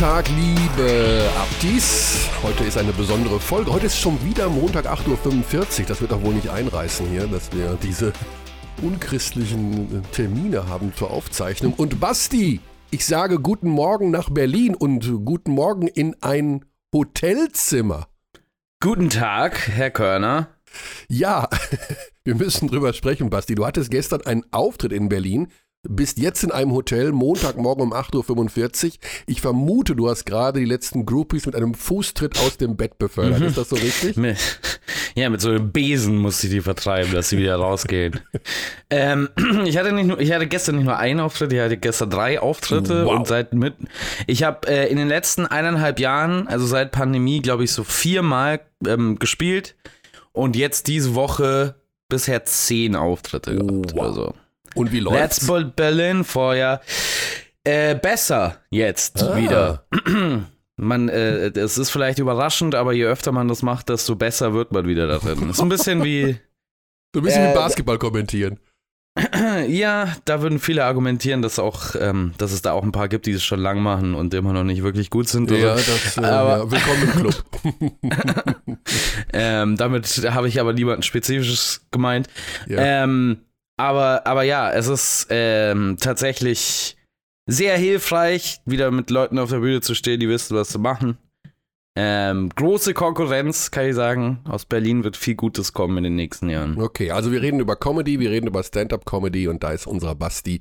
Tag, liebe Abdis. Heute ist eine besondere Folge. Heute ist schon wieder Montag 8.45 Uhr. Das wird doch wohl nicht einreißen hier, dass wir diese unchristlichen Termine haben zur Aufzeichnung. Und Basti, ich sage guten Morgen nach Berlin und guten Morgen in ein Hotelzimmer. Guten Tag, Herr Körner. Ja, wir müssen drüber sprechen, Basti. Du hattest gestern einen Auftritt in Berlin bist jetzt in einem Hotel, Montagmorgen um 8.45 Uhr. Ich vermute, du hast gerade die letzten Groupies mit einem Fußtritt aus dem Bett befördert. Mhm. Ist das so richtig? Ja, mit so einem Besen musste ich die vertreiben, dass sie wieder rausgehen. ähm, ich, hatte nicht nur, ich hatte gestern nicht nur einen Auftritt, ich hatte gestern drei Auftritte wow. und seit mit. Ich habe äh, in den letzten eineinhalb Jahren, also seit Pandemie, glaube ich, so viermal ähm, gespielt und jetzt diese Woche bisher zehn Auftritte gehabt. Wow. Also. Und wie läuft's? Let's Berlin vorher. Äh, besser jetzt ah. wieder. Man, äh, es ist vielleicht überraschend, aber je öfter man das macht, desto besser wird man wieder darin. Ist ein bisschen wie. So ein bisschen äh, wie Basketball kommentieren. Ja, da würden viele argumentieren, dass auch, ähm, dass es da auch ein paar gibt, die es schon lang machen und immer noch nicht wirklich gut sind. Ja, das, äh, aber, ja, willkommen im Club. ähm, damit habe ich aber niemanden Spezifisches gemeint. Ja. Ähm, aber, aber ja, es ist ähm, tatsächlich sehr hilfreich, wieder mit Leuten auf der Bühne zu stehen, die wissen, was zu machen. Ähm, große Konkurrenz, kann ich sagen. Aus Berlin wird viel Gutes kommen in den nächsten Jahren. Okay, also wir reden über Comedy, wir reden über Stand-up-Comedy und da ist unser Basti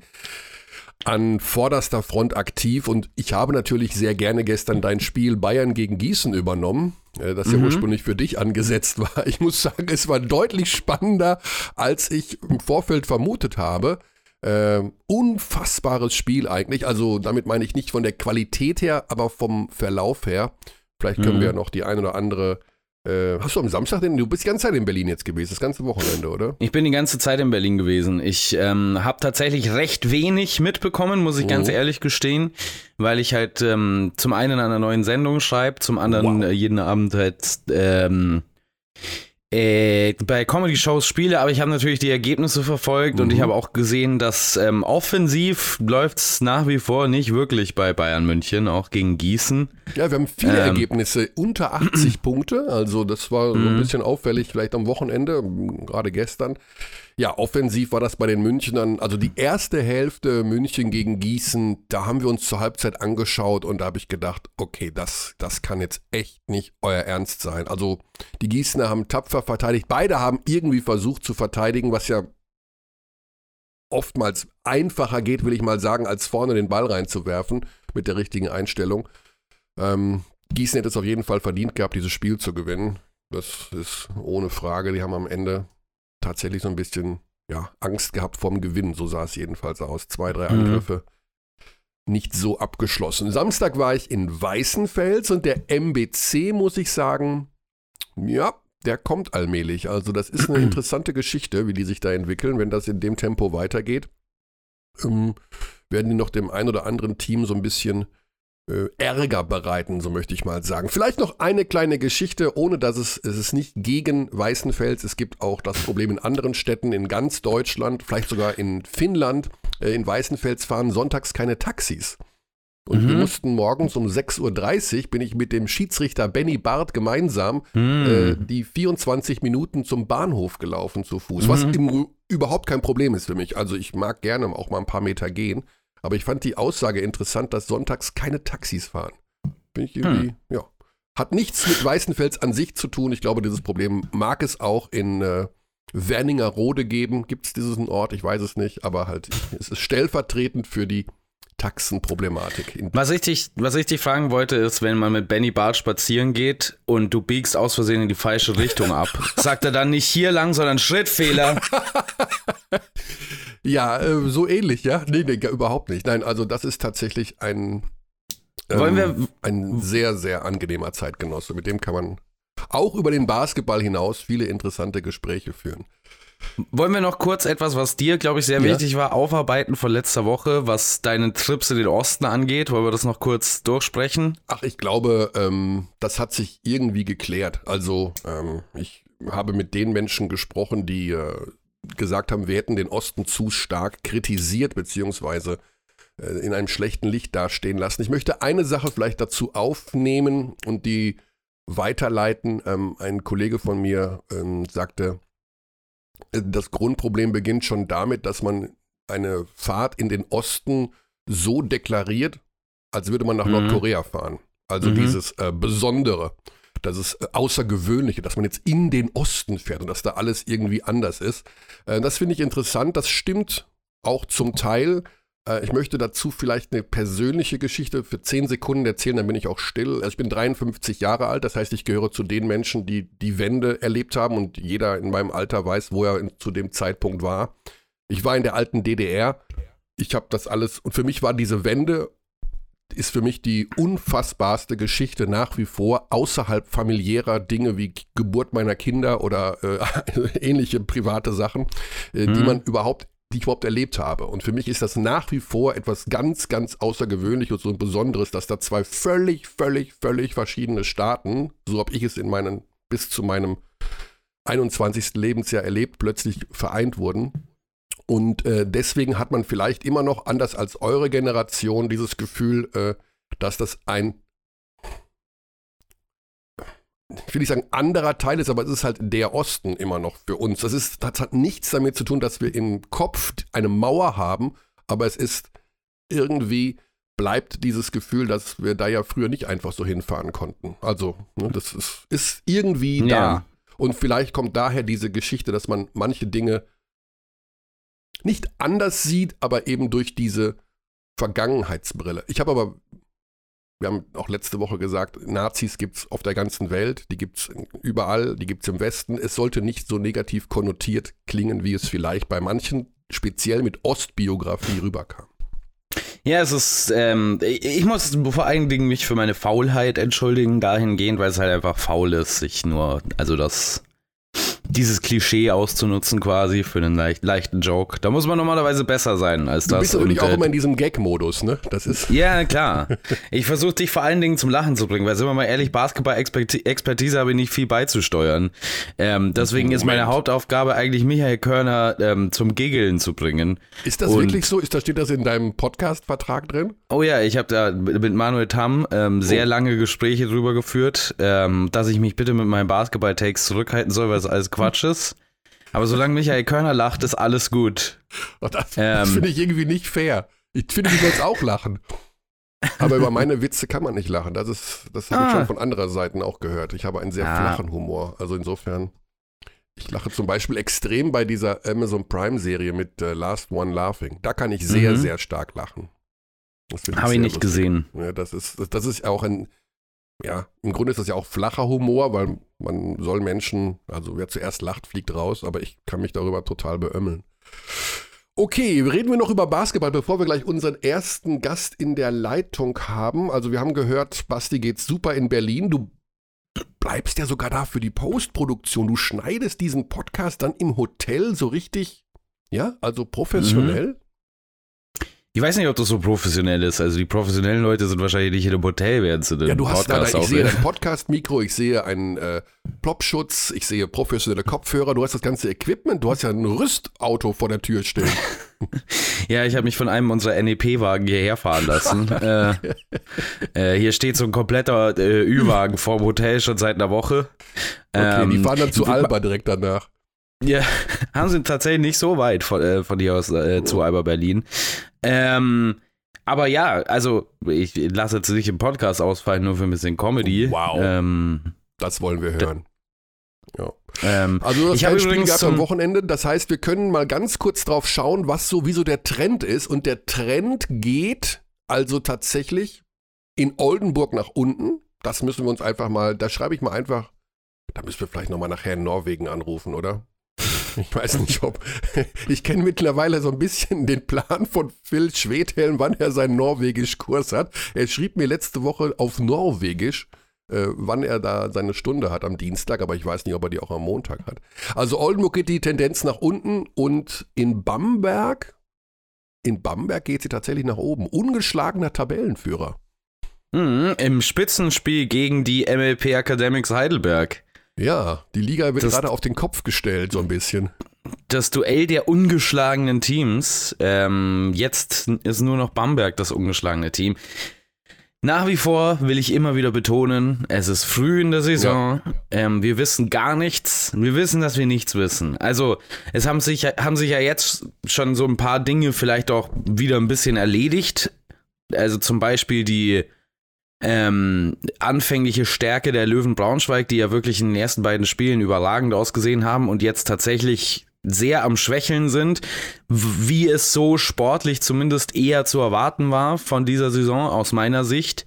an vorderster Front aktiv und ich habe natürlich sehr gerne gestern dein Spiel Bayern gegen Gießen übernommen, äh, das ja mhm. ursprünglich für dich angesetzt war. Ich muss sagen, es war deutlich spannender, als ich im Vorfeld vermutet habe. Äh, unfassbares Spiel eigentlich. Also damit meine ich nicht von der Qualität her, aber vom Verlauf her. Vielleicht können mhm. wir ja noch die ein oder andere äh, hast du am Samstag denn, du bist die ganze Zeit in Berlin jetzt gewesen, das ganze Wochenende, oder? Ich bin die ganze Zeit in Berlin gewesen. Ich ähm, habe tatsächlich recht wenig mitbekommen, muss ich oh. ganz ehrlich gestehen, weil ich halt ähm, zum einen an einer neuen Sendung schreibe, zum anderen wow. äh, jeden Abend halt ähm, äh, bei Comedy-Shows spiele, aber ich habe natürlich die Ergebnisse verfolgt mhm. und ich mhm. habe auch gesehen, dass ähm, offensiv läuft es nach wie vor nicht wirklich bei Bayern München, auch gegen Gießen. Ja, wir haben viele ähm, Ergebnisse unter 80 Punkte, also das war so ein mhm. bisschen auffällig, vielleicht am Wochenende, gerade gestern. Ja, offensiv war das bei den Münchnern. Also die erste Hälfte München gegen Gießen, da haben wir uns zur Halbzeit angeschaut und da habe ich gedacht, okay, das, das kann jetzt echt nicht euer Ernst sein. Also die Gießener haben tapfer verteidigt. Beide haben irgendwie versucht zu verteidigen, was ja oftmals einfacher geht, will ich mal sagen, als vorne den Ball reinzuwerfen mit der richtigen Einstellung. Ähm, Gießen hätte es auf jeden Fall verdient gehabt, dieses Spiel zu gewinnen. Das ist ohne Frage. Die haben am Ende tatsächlich so ein bisschen ja, Angst gehabt vorm Gewinn. So sah es jedenfalls aus. Zwei, drei mhm. Angriffe. Mhm. Nicht so abgeschlossen. Samstag war ich in Weißenfels und der MBC, muss ich sagen, ja, der kommt allmählich. Also, das ist eine interessante Geschichte, wie die sich da entwickeln. Wenn das in dem Tempo weitergeht, ähm, werden die noch dem einen oder anderen Team so ein bisschen äh, Ärger bereiten, so möchte ich mal sagen. Vielleicht noch eine kleine Geschichte, ohne dass es, es ist nicht gegen Weißenfels. Es gibt auch das Problem in anderen Städten in ganz Deutschland, vielleicht sogar in Finnland. Äh, in Weißenfels fahren sonntags keine Taxis. Und mhm. wir mussten morgens um 6.30 Uhr, bin ich mit dem Schiedsrichter Benny Barth gemeinsam mhm. äh, die 24 Minuten zum Bahnhof gelaufen zu Fuß. Mhm. Was im, überhaupt kein Problem ist für mich. Also ich mag gerne auch mal ein paar Meter gehen. Aber ich fand die Aussage interessant, dass sonntags keine Taxis fahren. Bin ich irgendwie, hm. ja. Hat nichts mit Weißenfels an sich zu tun. Ich glaube, dieses Problem mag es auch in äh, Werningerode geben. Gibt es diesen Ort? Ich weiß es nicht. Aber halt, es ist stellvertretend für die Taxenproblematik. Was ich, dich, was ich dich fragen wollte, ist, wenn man mit Benny Bart spazieren geht und du biegst aus Versehen in die falsche Richtung ab, sagt er dann nicht hier lang, sondern Schrittfehler? Ja, äh, so ähnlich, ja? Nee, nee, überhaupt nicht. Nein, also das ist tatsächlich ein, ähm, wir ein sehr, sehr angenehmer Zeitgenosse. Mit dem kann man auch über den Basketball hinaus viele interessante Gespräche führen. Wollen wir noch kurz etwas, was dir, glaube ich, sehr ja. wichtig war, aufarbeiten von letzter Woche, was deine Trips in den Osten angeht? Wollen wir das noch kurz durchsprechen? Ach, ich glaube, ähm, das hat sich irgendwie geklärt. Also, ähm, ich habe mit den Menschen gesprochen, die äh, gesagt haben, wir hätten den Osten zu stark kritisiert, beziehungsweise äh, in einem schlechten Licht dastehen lassen. Ich möchte eine Sache vielleicht dazu aufnehmen und die weiterleiten. Ähm, ein Kollege von mir ähm, sagte, das Grundproblem beginnt schon damit, dass man eine Fahrt in den Osten so deklariert, als würde man nach mhm. Nordkorea fahren. Also mhm. dieses äh, Besondere, das ist äh, Außergewöhnliche, dass man jetzt in den Osten fährt und dass da alles irgendwie anders ist. Äh, das finde ich interessant. Das stimmt auch zum Teil. Äh, ich möchte dazu vielleicht eine persönliche Geschichte für zehn Sekunden erzählen, dann bin ich auch still. Also ich bin 53 Jahre alt, das heißt, ich gehöre zu den Menschen, die die Wende erlebt haben und jeder in meinem Alter weiß, wo er in, zu dem Zeitpunkt war. Ich war in der alten DDR. Ich habe das alles und für mich war diese Wende ist für mich die unfassbarste Geschichte nach wie vor außerhalb familiärer Dinge wie Geburt meiner Kinder oder äh, ähnliche private Sachen, äh, hm. die mhm. man überhaupt die ich überhaupt erlebt habe. Und für mich ist das nach wie vor etwas ganz, ganz Außergewöhnliches und Besonderes, dass da zwei völlig, völlig, völlig verschiedene Staaten, so habe ich es in meinen, bis zu meinem 21. Lebensjahr erlebt, plötzlich vereint wurden. Und äh, deswegen hat man vielleicht immer noch, anders als eure Generation, dieses Gefühl, äh, dass das ein ich will nicht sagen anderer Teil ist, aber es ist halt der Osten immer noch für uns. Das, ist, das hat nichts damit zu tun, dass wir im Kopf eine Mauer haben, aber es ist irgendwie bleibt dieses Gefühl, dass wir da ja früher nicht einfach so hinfahren konnten. Also, ne, das ist, ist irgendwie ja. da. Und vielleicht kommt daher diese Geschichte, dass man manche Dinge nicht anders sieht, aber eben durch diese Vergangenheitsbrille. Ich habe aber wir haben auch letzte Woche gesagt, Nazis gibt es auf der ganzen Welt, die gibt es überall, die gibt es im Westen. Es sollte nicht so negativ konnotiert klingen, wie es vielleicht bei manchen, speziell mit Ostbiografie rüberkam. Ja, es ist, ähm, ich muss vor allen Dingen mich für meine Faulheit entschuldigen, dahingehend, weil es halt einfach faul ist, sich nur, also das dieses Klischee auszunutzen quasi für einen leicht, leichten Joke. Da muss man normalerweise besser sein als das. Du bist natürlich auch äh, immer in diesem Gag-Modus, ne? Das ist. Ja, klar. Ich versuche dich vor allen Dingen zum Lachen zu bringen, weil sind wir mal ehrlich, Basketball-Expertise habe ich nicht viel beizusteuern. Ähm, deswegen Moment. ist meine Hauptaufgabe eigentlich Michael Körner ähm, zum Giggeln zu bringen. Ist das Und, wirklich so? Ist da steht das in deinem Podcast-Vertrag drin? Oh ja, ich habe da mit Manuel Tam ähm, sehr oh. lange Gespräche drüber geführt, ähm, dass ich mich bitte mit meinen Basketball-Takes zurückhalten soll, weil es alles Quatsch ist. Aber solange Michael Körner lacht, ist alles gut. Oh, das, ähm, das finde ich irgendwie nicht fair. Ich finde, du sollst auch lachen. Aber über meine Witze kann man nicht lachen. Das, ist, das habe ah. ich schon von anderer Seiten auch gehört. Ich habe einen sehr ah. flachen Humor. Also insofern, ich lache zum Beispiel extrem bei dieser Amazon Prime-Serie mit uh, Last One Laughing. Da kann ich sehr, mhm. sehr stark lachen. Habe ich nicht lustig. gesehen. Ja, das, ist, das ist auch ein, ja, im Grunde ist das ja auch flacher Humor, weil man soll Menschen, also wer zuerst lacht, fliegt raus, aber ich kann mich darüber total beömmeln. Okay, reden wir noch über Basketball, bevor wir gleich unseren ersten Gast in der Leitung haben. Also wir haben gehört, Basti geht super in Berlin. Du bleibst ja sogar da für die Postproduktion. Du schneidest diesen Podcast dann im Hotel so richtig, ja, also professionell. Mhm. Ich weiß nicht, ob das so professionell ist. Also die professionellen Leute sind wahrscheinlich nicht in einem Hotel, während sie den ja, du Podcast hast da, Ich sehe ein Podcast-Mikro, ich sehe einen äh, Plopschutz, ich sehe professionelle Kopfhörer, du hast das ganze Equipment, du hast ja ein Rüstauto vor der Tür stehen. ja, ich habe mich von einem unserer NEP-Wagen hierher fahren lassen. äh, äh, hier steht so ein kompletter äh, Ü-Wagen vorm Hotel schon seit einer Woche. Okay, ähm, die fahren dann zu Alba direkt danach. Ja, haben sie tatsächlich nicht so weit von, äh, von hier aus äh, zu Alba Berlin. Ähm, aber ja, also ich lasse jetzt nicht im Podcast ausfallen, nur für ein bisschen Comedy. Wow. Ähm, das wollen wir hören. Ja. Ähm, also du hast ich kein Spiel gehabt am Wochenende. Das heißt, wir können mal ganz kurz drauf schauen, was sowieso der Trend ist. Und der Trend geht also tatsächlich in Oldenburg nach unten. Das müssen wir uns einfach mal, da schreibe ich mal einfach, da müssen wir vielleicht nochmal nachher in Norwegen anrufen, oder? Ich weiß nicht, ob. Ich kenne mittlerweile so ein bisschen den Plan von Phil Schwedhelm, wann er seinen Norwegisch-Kurs hat. Er schrieb mir letzte Woche auf Norwegisch, äh, wann er da seine Stunde hat am Dienstag, aber ich weiß nicht, ob er die auch am Montag hat. Also Oldenburg geht die Tendenz nach unten und in Bamberg, in Bamberg geht sie tatsächlich nach oben. Ungeschlagener Tabellenführer. Mhm, Im Spitzenspiel gegen die MLP Academics Heidelberg. Ja, die Liga wird das, gerade auf den Kopf gestellt, so ein bisschen. das Duell der ungeschlagenen Teams. Ähm, jetzt ist nur noch Bamberg das ungeschlagene Team. Nach wie vor will ich immer wieder betonen, es ist früh in der Saison. Ja. Ähm, wir wissen gar nichts. Wir wissen, dass wir nichts wissen. Also, es haben sich, haben sich ja jetzt schon so ein paar Dinge vielleicht auch wieder ein bisschen erledigt. Also zum Beispiel die ähm, anfängliche Stärke der Löwen Braunschweig, die ja wirklich in den ersten beiden Spielen überragend ausgesehen haben und jetzt tatsächlich sehr am Schwächeln sind, wie es so sportlich zumindest eher zu erwarten war von dieser Saison aus meiner Sicht.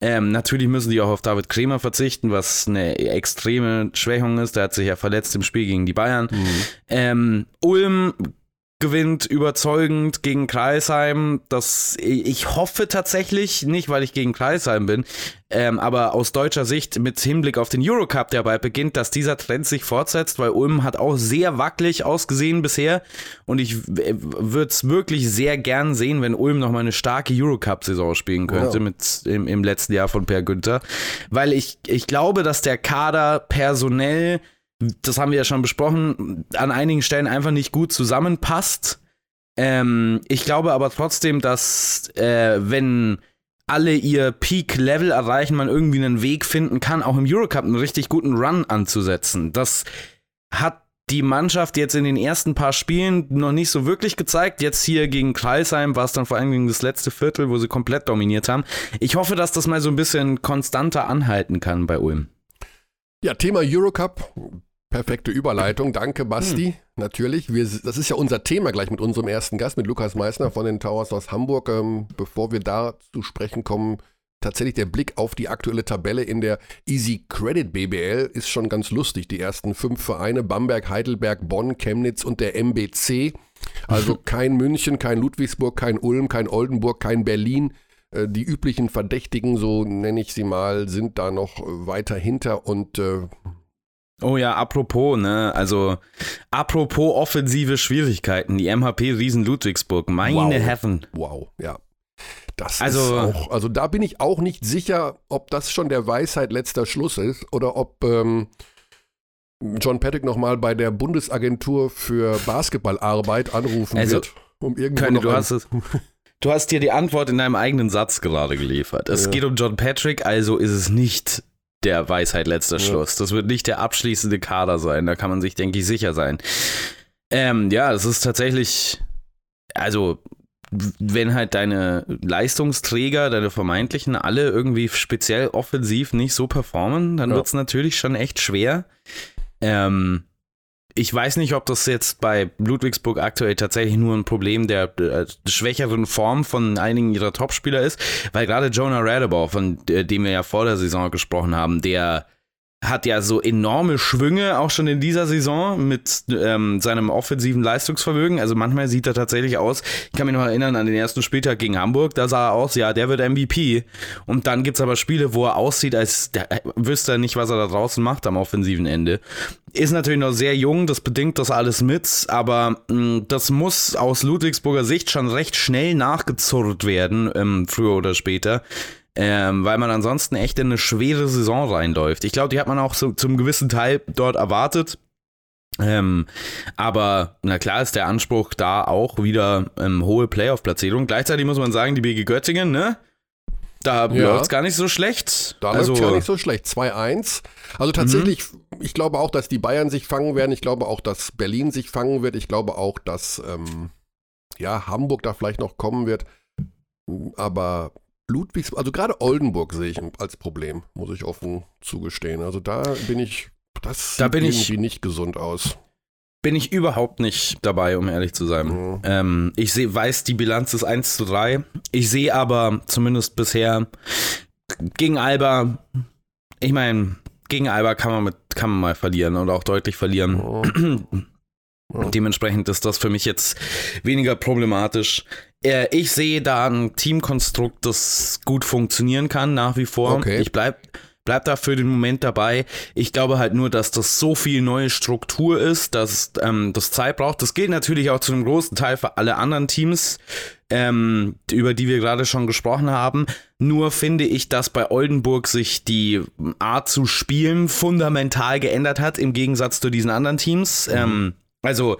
Ähm, natürlich müssen die auch auf David Kremer verzichten, was eine extreme Schwächung ist. Der hat sich ja verletzt im Spiel gegen die Bayern. Mhm. Ähm, Ulm gewinnt überzeugend gegen Kreisheim. Das, ich hoffe tatsächlich, nicht weil ich gegen Kreisheim bin, ähm, aber aus deutscher Sicht mit Hinblick auf den Eurocup, der bald beginnt, dass dieser Trend sich fortsetzt, weil Ulm hat auch sehr wackelig ausgesehen bisher und ich würde es wirklich sehr gern sehen, wenn Ulm nochmal eine starke Eurocup-Saison spielen könnte wow. mit im, im letzten Jahr von Per Günther, weil ich, ich glaube, dass der Kader personell das haben wir ja schon besprochen, an einigen Stellen einfach nicht gut zusammenpasst. Ähm, ich glaube aber trotzdem, dass äh, wenn alle ihr Peak-Level erreichen, man irgendwie einen Weg finden kann, auch im Eurocup einen richtig guten Run anzusetzen. Das hat die Mannschaft jetzt in den ersten paar Spielen noch nicht so wirklich gezeigt. Jetzt hier gegen Kreisheim war es dann vor allem gegen das letzte Viertel, wo sie komplett dominiert haben. Ich hoffe, dass das mal so ein bisschen konstanter anhalten kann bei Ulm. Ja, Thema Eurocup. Perfekte Überleitung. Danke, Basti. Hm. Natürlich. Wir, das ist ja unser Thema gleich mit unserem ersten Gast, mit Lukas Meissner von den Towers aus Hamburg. Ähm, bevor wir da zu sprechen kommen, tatsächlich der Blick auf die aktuelle Tabelle in der Easy Credit BBL ist schon ganz lustig. Die ersten fünf Vereine, Bamberg, Heidelberg, Bonn, Chemnitz und der MBC. Also kein München, kein Ludwigsburg, kein Ulm, kein Oldenburg, kein Berlin. Äh, die üblichen Verdächtigen, so nenne ich sie mal, sind da noch weiter hinter und äh, Oh ja, apropos, ne? Also, apropos offensive Schwierigkeiten, die MHP Riesen Ludwigsburg, meine wow. Herren. Wow, ja. Das also, ist auch, also da bin ich auch nicht sicher, ob das schon der Weisheit letzter Schluss ist oder ob ähm, John Patrick nochmal bei der Bundesagentur für Basketballarbeit anrufen also, wird. Um irgendwo Könne, du hast es. Du hast dir die Antwort in deinem eigenen Satz gerade geliefert. Es ja. geht um John Patrick, also ist es nicht der Weisheit letzter. Schluss. Das wird nicht der abschließende Kader sein. Da kann man sich, denke ich, sicher sein. Ähm, ja, es ist tatsächlich, also wenn halt deine Leistungsträger, deine vermeintlichen, alle irgendwie speziell offensiv nicht so performen, dann ja. wird es natürlich schon echt schwer. Ähm, ich weiß nicht, ob das jetzt bei Ludwigsburg aktuell tatsächlich nur ein Problem der äh, schwächeren Form von einigen ihrer Topspieler ist, weil gerade Jonah Radebau, von äh, dem wir ja vor der Saison gesprochen haben, der hat ja so enorme Schwünge auch schon in dieser Saison mit ähm, seinem offensiven Leistungsvermögen. Also manchmal sieht er tatsächlich aus, ich kann mich noch erinnern an den ersten Spieltag gegen Hamburg, da sah er aus, ja, der wird MVP. Und dann gibt es aber Spiele, wo er aussieht, als der, äh, wüsste er nicht, was er da draußen macht am offensiven Ende. Ist natürlich noch sehr jung, das bedingt das alles mit, aber mh, mm, das muss aus Ludwigsburger Sicht schon recht schnell nachgezurrt werden, ähm, früher oder später ähm, weil man ansonsten echt in eine schwere Saison reinläuft. Ich glaube, die hat man auch so, zum gewissen Teil dort erwartet. Ähm, aber na klar ist der Anspruch da auch wieder ähm, hohe Playoff-Platzierung. Gleichzeitig muss man sagen, die BG Göttingen, ne? Da ja. läuft es gar nicht so schlecht. Da also, läuft gar nicht so schlecht. 2-1. Also tatsächlich, mhm. ich glaube auch, dass die Bayern sich fangen werden. Ich glaube auch, dass Berlin sich fangen wird. Ich glaube auch, dass ähm, ja, Hamburg da vielleicht noch kommen wird. Aber Ludwigs, also gerade Oldenburg sehe ich als Problem, muss ich offen zugestehen. Also da bin ich, das da bin irgendwie ich, nicht gesund aus. Bin ich überhaupt nicht dabei, um ehrlich zu sein. Mhm. Ähm, ich seh, weiß, die Bilanz ist 1 zu 3. Ich sehe aber zumindest bisher gegen Alba, ich meine, gegen Alba kann man, mit, kann man mal verlieren und auch deutlich verlieren. Mhm. Dementsprechend ist das für mich jetzt weniger problematisch. Äh, ich sehe da ein Teamkonstrukt, das gut funktionieren kann, nach wie vor. Okay. Ich bleibe bleib da für den Moment dabei. Ich glaube halt nur, dass das so viel neue Struktur ist, dass ähm, das Zeit braucht. Das gilt natürlich auch zu einem großen Teil für alle anderen Teams, ähm, über die wir gerade schon gesprochen haben. Nur finde ich, dass bei Oldenburg sich die Art zu spielen fundamental geändert hat, im Gegensatz zu diesen anderen Teams. Mhm. Ähm, also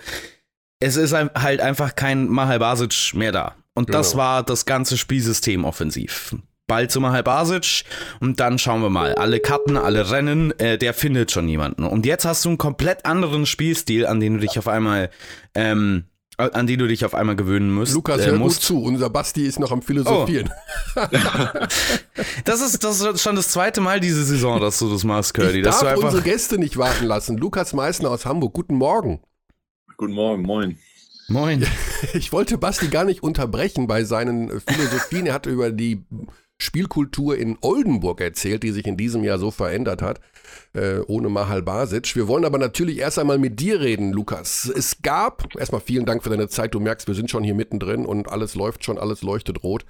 es ist halt einfach kein Mahal Basic mehr da. Und Genau. das war das ganze Spielsystem offensiv. Ball zu Mahal Basic und dann schauen wir mal. Alle Karten, alle Rennen, äh, der findet schon jemanden. Und jetzt hast du einen komplett anderen Spielstil, an den du dich auf einmal, ähm, an den du dich auf einmal gewöhnen musst. Lukas, äh, hör gut musst. zu. Unser Basti ist noch am Philosophieren. Das ist, das ist schon das zweite Mal diese Saison, dass du das machst, Curly. ich Dass du darf unsere Gäste nicht warten lassen. Lukas Meissner aus Hamburg, guten Morgen. Guten Morgen, moin. Moin. Ich wollte Basti gar nicht unterbrechen bei seinen äh, Philosophien. Er hatte über die Spielkultur in Oldenburg erzählt, die sich in diesem Jahr so verändert hat, äh, ohne Mahal Basic. Wir wollen aber natürlich erst einmal mit dir reden, Lukas. Es gab, erstmal vielen Dank für deine Zeit. Du merkst, wir sind schon hier mittendrin und alles läuft schon, alles leuchtet rot.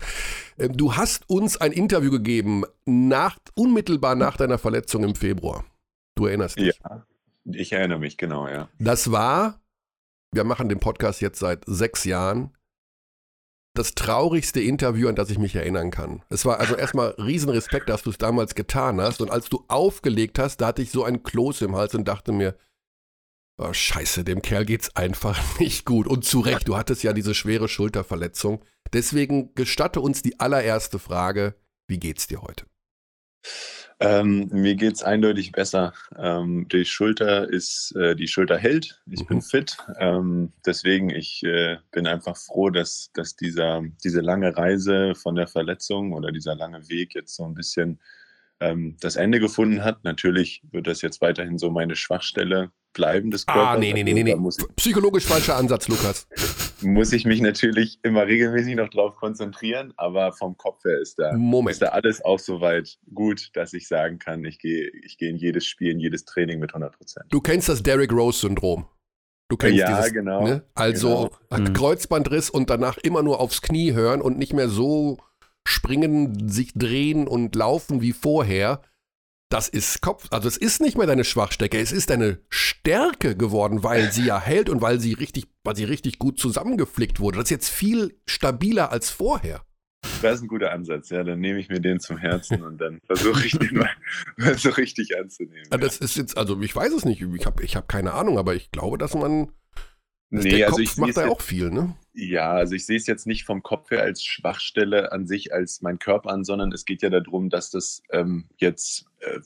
Ähm, du hast uns ein Interview gegeben, nach, unmittelbar nach deiner Verletzung im Februar. Du erinnerst dich. Ja, ich erinnere mich, genau, ja. Das war, wir machen den Podcast jetzt seit sechs Jahren, das traurigste Interview, an das ich mich erinnern kann. Es war also erstmal Riesenrespekt, dass du es damals getan hast. Und als du aufgelegt hast, da hatte ich so ein Kloß im Hals und dachte mir, oh, scheiße, dem Kerl geht's einfach nicht gut. Und zu Recht, du hattest ja diese schwere Schulterverletzung. Deswegen gestatte uns die allererste Frage, wie geht's dir heute? Ähm, mir geht es eindeutig besser. Ähm, die Schulter ist, äh, die Schulter hält. Ich Mhm. bin fit. Ähm, deswegen, ich äh, bin einfach froh, dass, dass dieser, diese lange Reise von der Verletzung oder dieser lange Weg jetzt so ein bisschen ähm, das Ende gefunden hat. Natürlich wird das jetzt weiterhin so meine Schwachstelle bleiben des Körpers. Ah, nee, nee, nee, Also nee, Psychologisch falscher Ansatz, Lukas. Muss ich mich natürlich immer regelmäßig noch drauf konzentrieren, aber vom Kopf her ist da, Moment. ist da alles auch soweit gut, dass ich sagen kann, ich gehe ich gehe in jedes Spiel, in jedes Training mit 100 Prozent. Du kennst das Derrick Rose-Syndrom. Du kennst Ja, dieses, genau, Ne? Also genau. Mhm. Kreuzbandriss und danach immer nur aufs Knie hören und nicht mehr so springen, sich drehen und laufen wie vorher. Das ist Kopf, also es ist nicht mehr deine Schwachstecke, es ist deine Stärke geworden, weil sie ja hält und weil sie richtig, weil sie richtig gut zusammengeflickt wurde. Das ist jetzt viel stabiler als vorher. Das ist ein guter Ansatz, ja. Dann nehme ich mir den zum Herzen und dann versuche ich den mal so richtig anzunehmen. Ja, Das ist jetzt, also ich weiß es nicht, ich habe ich hab keine Ahnung, aber ich glaube, dass man, dass nee, also ich sehe macht es da auch viel, ne? ja, also ich sehe es jetzt nicht vom Kopf her als Schwachstelle an sich, als mein Körper an, sondern es geht ja darum, dass das ähm, jetzt, äh,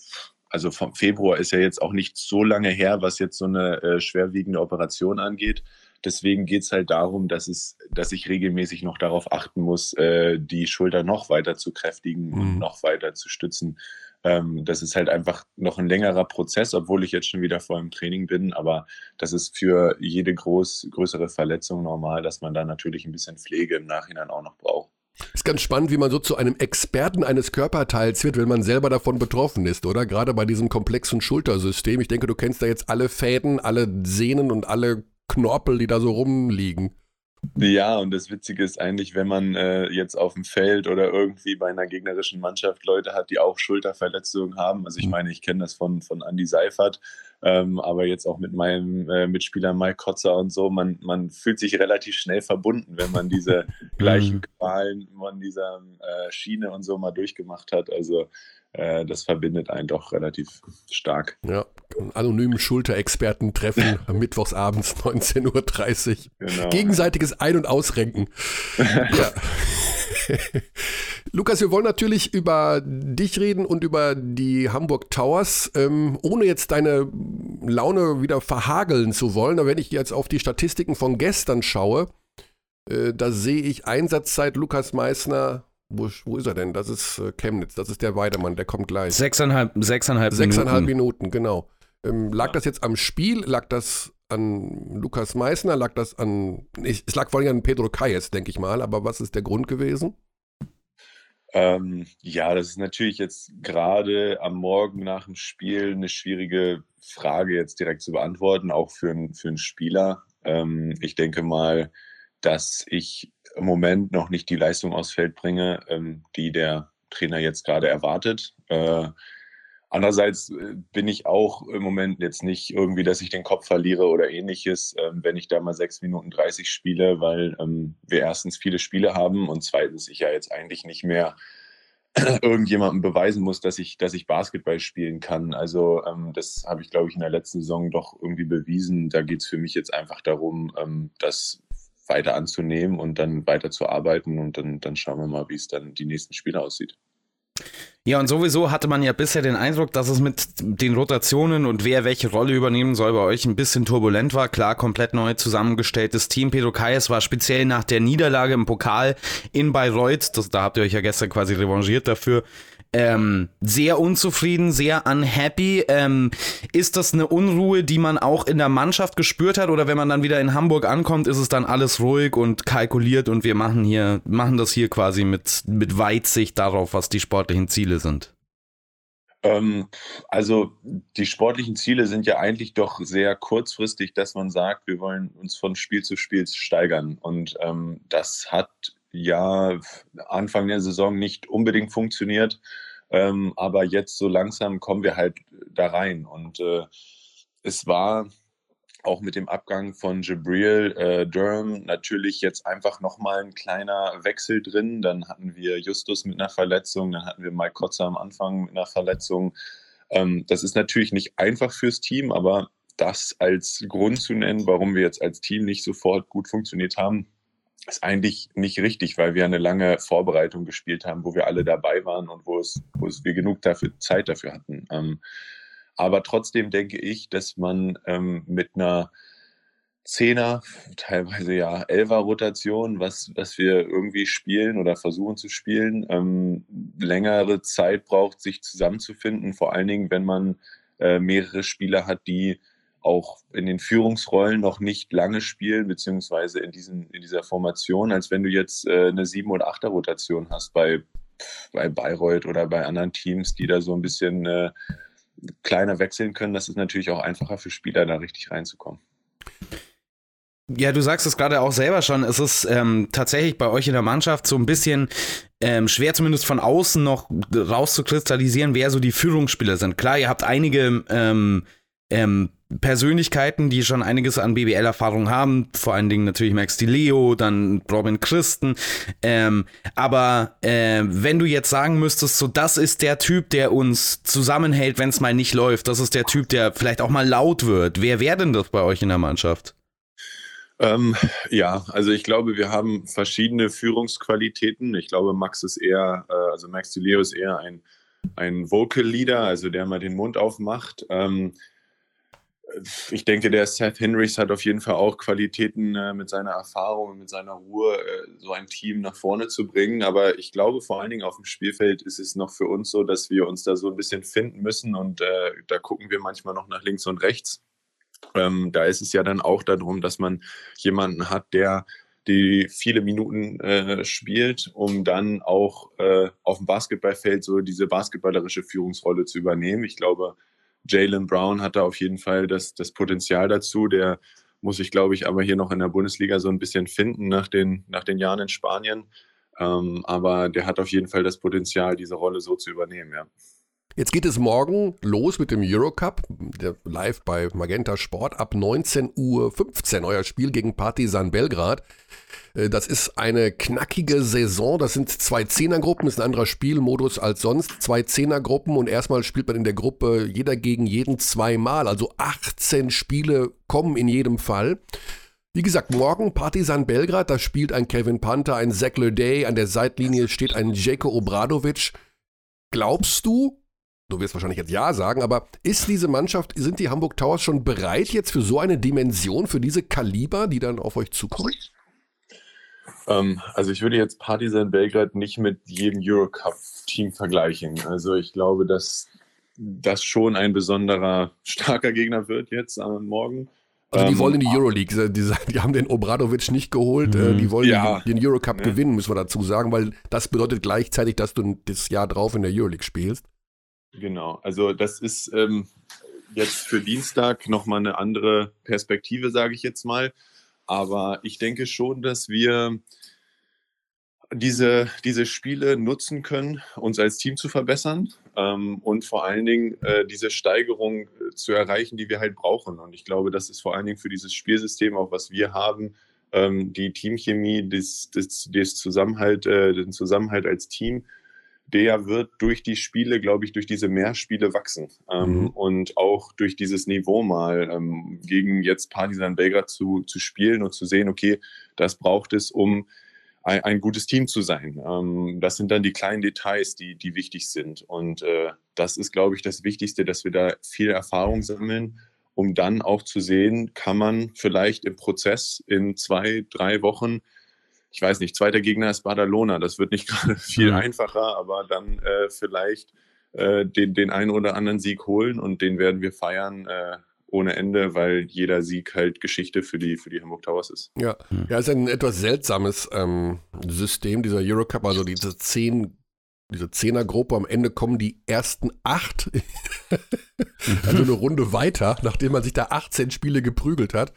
also vom Februar ist ja jetzt auch nicht so lange her, was jetzt so eine äh, schwerwiegende Operation angeht. Deswegen geht es halt darum, dass es, dass ich regelmäßig noch darauf achten muss, äh, die Schulter noch weiter zu kräftigen Mhm. und noch weiter zu stützen. Ähm, das ist halt einfach noch ein längerer Prozess, obwohl ich jetzt schon wieder voll im Training bin. Aber das ist für jede groß, größere Verletzung normal, dass man da natürlich ein bisschen Pflege im Nachhinein auch noch braucht. Ist ganz spannend, wie man so zu einem Experten eines Körperteils wird, wenn man selber davon betroffen ist, oder? Gerade bei diesem komplexen Schultersystem. Ich denke, du kennst da jetzt alle Fäden, alle Sehnen und alle Knorpel, die da so rumliegen. Ja, und das Witzige ist eigentlich, wenn man äh, jetzt auf dem Feld oder irgendwie bei einer gegnerischen Mannschaft Leute hat, die auch Schulterverletzungen haben. Also ich Mhm. meine, ich kenne das von, von Andy Seifert, ähm, aber jetzt auch mit meinem äh, Mitspieler Mike Kotzer und so. Man, man fühlt sich relativ schnell verbunden, wenn man diese gleichen Mhm. Qualen von dieser äh, Schiene und so mal durchgemacht hat. Also äh, das verbindet einen doch relativ stark. Ja, anonymen Schulterexperten treffen am Mittwochsabends 19.30 Uhr. Genau. Gegenseitiges Ein- und Ausrenken. ja. Lukas, wir wollen natürlich über dich reden und über die Hamburg Towers, ähm, ohne jetzt deine Laune wieder verhageln zu wollen. Aber wenn ich jetzt auf die Statistiken von gestern schaue, äh, da sehe ich Einsatzzeit Lukas Meissner. Wo, wo ist er denn? Das ist äh, Chemnitz, das ist der Weidemann, der kommt gleich. Sechseinhalb, sechseinhalb, Sechseinhalb Minuten. Minuten, genau. Ähm, lag das jetzt am Spiel? Lag das an Lukas Meissner? Lag das an. Ich, es lag vor allem an Pedro Kayes, denke ich mal. Aber was ist der Grund gewesen? Ähm, ja, das ist natürlich jetzt gerade am Morgen nach dem Spiel eine schwierige Frage jetzt direkt zu beantworten, auch für, einen- für einen Spieler. Ähm, ich denke mal, dass ich im Moment noch nicht die Leistung aufs Feld bringe, ähm, die der Trainer jetzt gerade erwartet. Äh, andererseits äh, bin ich auch im Moment jetzt nicht irgendwie, dass ich den Kopf verliere oder ähnliches, ähm, wenn ich da mal 6 Minuten 30 spiele, weil ähm, wir erstens viele Spiele haben und zweitens ich ja jetzt eigentlich nicht mehr irgendjemandem beweisen muss, dass ich, dass ich Basketball spielen kann. Also ähm, das habe ich, glaube ich, in der letzten Saison doch irgendwie bewiesen. Da geht es für mich jetzt einfach darum, das weiter anzunehmen und dann weiter zu arbeiten und dann, dann schauen wir mal, wie es dann die nächsten Spiele aussieht. Ja, und sowieso hatte man ja bisher den Eindruck, dass es mit den Rotationen und wer welche Rolle übernehmen soll bei euch ein bisschen turbulent war. Klar, komplett neu zusammengestelltes Team. Pedro Kayes war speziell nach der Niederlage im Pokal in Bayreuth, das, da habt ihr euch ja gestern quasi revanchiert dafür, ähm, sehr unzufrieden, sehr unhappy. Ähm, ist das eine Unruhe, die man auch in der Mannschaft gespürt hat? Oder wenn man dann wieder in Hamburg ankommt, ist es dann alles ruhig und kalkuliert und wir machen hier, machen das hier quasi mit, mit Weitsicht darauf, was die sportlichen Ziele sind? Ähm, also die sportlichen Ziele sind ja eigentlich doch sehr kurzfristig, dass man sagt, wir wollen uns von Spiel zu Spiel steigern. Und ähm, das hat ja Anfang der Saison nicht unbedingt funktioniert. Ähm, aber jetzt so langsam kommen wir halt da rein. Und äh, es war auch mit dem Abgang von Jabril äh, Durham natürlich jetzt einfach nochmal ein kleiner Wechsel drin. Dann hatten wir Justus mit einer Verletzung, dann hatten wir Mike Kotzer am Anfang mit einer Verletzung. Ähm, das ist natürlich nicht einfach fürs Team, aber das als Grund zu nennen, warum wir jetzt als Team nicht sofort gut funktioniert haben, ist eigentlich nicht richtig, weil wir eine lange Vorbereitung gespielt haben, wo wir alle dabei waren und wo es, wo es wir genug dafür, Zeit dafür hatten. Ähm, aber trotzdem denke ich, dass man ähm, mit einer Zehner, teilweise ja Elfer-Rotation, was, was wir irgendwie spielen oder versuchen zu spielen, ähm, längere Zeit braucht, sich zusammenzufinden. Vor allen Dingen, wenn man äh, mehrere Spieler hat, die auch in den Führungsrollen noch nicht lange spielen, beziehungsweise in, diesen, in dieser Formation, als wenn du jetzt äh, eine 7- oder 8er-Rotation hast bei, bei Bayreuth oder bei anderen Teams, die da so ein bisschen äh, kleiner wechseln können. Das ist natürlich auch einfacher für Spieler, da richtig reinzukommen. Ja, du sagst es gerade auch selber schon. Es ist ähm, tatsächlich bei euch in der Mannschaft so ein bisschen ähm, schwer, zumindest von außen noch rauszukristallisieren, wer so die Führungsspieler sind. Klar, ihr habt einige ähm, ähm, Persönlichkeiten, die schon einiges an BBL-Erfahrung haben, vor allen Dingen natürlich Max Di Leo, dann Robin Christen. Ähm, aber äh, wenn du jetzt sagen müsstest, so das ist der Typ, der uns zusammenhält, wenn es mal nicht läuft, das ist der Typ, der vielleicht auch mal laut wird. Wer wäre denn das bei euch in der Mannschaft? Ähm, ja, also ich glaube, wir haben verschiedene Führungsqualitäten. Ich glaube, Max ist eher, äh, also Max Di Leo ist eher ein, ein Vocal Leader, also der mal den Mund aufmacht. Ähm, ich denke, der Seth Henrys hat auf jeden Fall auch Qualitäten äh, mit seiner Erfahrung und mit seiner Ruhe, äh, so ein Team nach vorne zu bringen. Aber ich glaube, vor allen Dingen auf dem Spielfeld ist es noch für uns so, dass wir uns da so ein bisschen finden müssen und äh, da gucken wir manchmal noch nach links und rechts. Ähm, da ist es ja dann auch darum, dass man jemanden hat, der die viele Minuten äh, spielt, um dann auch äh, auf dem Basketballfeld so diese basketballerische Führungsrolle zu übernehmen. Ich glaube, Jalen Brown hat da auf jeden Fall das, das Potenzial dazu. Der muss sich, glaube ich, aber hier noch in der Bundesliga so ein bisschen finden nach den, nach den Jahren in Spanien. Ähm, aber der hat auf jeden Fall das Potenzial, diese Rolle so zu übernehmen, ja. Jetzt geht es morgen los mit dem Eurocup, live bei Magenta Sport ab 19.15 Uhr. Euer Spiel gegen Partizan Belgrad. Äh, das ist eine knackige Saison. Das sind zwei Zehnergruppen, ist ein anderer Spielmodus als sonst. Zwei Zehnergruppen und erstmal spielt man in der Gruppe jeder gegen jeden zweimal. Also 18 Spiele kommen in jedem Fall. Wie gesagt, morgen Partizan Belgrad, da spielt ein Kevin Panther, ein Zach Leday, an der Seitlinie steht ein Jeko Obradovic. Glaubst du, Du wirst wahrscheinlich jetzt Ja sagen, aber ist diese Mannschaft, sind die Hamburg Towers schon bereit jetzt für so eine Dimension, für diese Kaliber, die dann auf euch zukommen? Ähm, also ich würde jetzt Partizan Belgrad nicht mit jedem Eurocup-Team vergleichen. Also ich glaube, dass das schon ein besonderer, starker Gegner wird jetzt am Morgen. Also die ähm, wollen in die Euroleague. Die, die, haben den Obradovic nicht geholt. Äh, mhm. Die wollen ja. den, den Eurocup ja. gewinnen, müssen wir dazu sagen, weil das bedeutet gleichzeitig, dass du das Jahr drauf in der Euroleague spielst. Genau, also das ist ähm, jetzt für Dienstag nochmal eine andere Perspektive, sage ich jetzt mal. Aber ich denke schon, dass wir diese, diese Spiele nutzen können, uns als Team zu verbessern ähm, und vor allen Dingen äh, diese Steigerung äh, zu erreichen, die wir halt brauchen. Und ich glaube, das ist vor allen Dingen für dieses Spielsystem, auch was wir haben, ähm, die Teamchemie, das, das, das Zusammenhalt, äh, den Zusammenhalt als Team der wird durch die Spiele, glaube ich, durch diese Mehrspiele wachsen. Ähm, mhm. Und auch durch dieses Niveau mal ähm, gegen jetzt Partisan Belgrad zu, zu spielen und zu sehen, okay, das braucht es, um ein, ein gutes Team zu sein. Ähm, das sind dann die kleinen Details, die, die wichtig sind. Und äh, das ist, glaube ich, das Wichtigste, dass wir da viel Erfahrung sammeln, um dann auch zu sehen, kann man vielleicht im Prozess in zwei, drei Wochen ich weiß nicht, zweiter Gegner ist Badalona. Das wird nicht gerade viel mhm. einfacher, aber dann äh, vielleicht äh, den, den einen oder anderen Sieg holen und den werden wir feiern äh, ohne Ende, weil jeder Sieg halt Geschichte für die, für die Hamburg Towers ist. Ja, mhm. ja, ist ein etwas seltsames ähm, System, dieser Eurocup, also diese zehn diese Zehnergruppe, am Ende kommen die ersten acht, also eine Runde weiter, nachdem man sich da 18 Spiele geprügelt hat.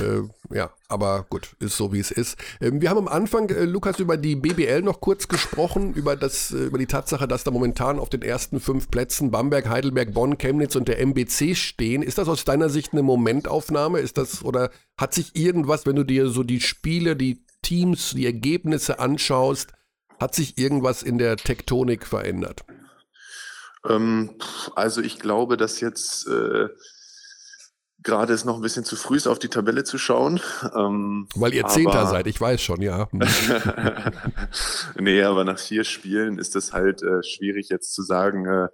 Äh, ja, aber gut, ist so wie es ist. Ähm, wir haben am Anfang, äh, Lukas, über die BBL noch kurz gesprochen, über, das, äh, über die Tatsache, dass da momentan auf den ersten fünf Plätzen Bamberg, Heidelberg, Bonn, Chemnitz und der MBC stehen. Ist das aus deiner Sicht eine Momentaufnahme? Ist das, oder hat sich irgendwas, wenn du dir so die Spiele, die Teams, die Ergebnisse anschaust, hat sich irgendwas in der Tektonik verändert? Ähm, also ich glaube, dass jetzt äh, gerade es noch ein bisschen zu früh ist, auf die Tabelle zu schauen. Ähm, Weil ihr Zehnter seid, ich weiß schon, ja. Hm. nee, aber nach vier Spielen ist es halt äh, schwierig jetzt zu sagen, äh,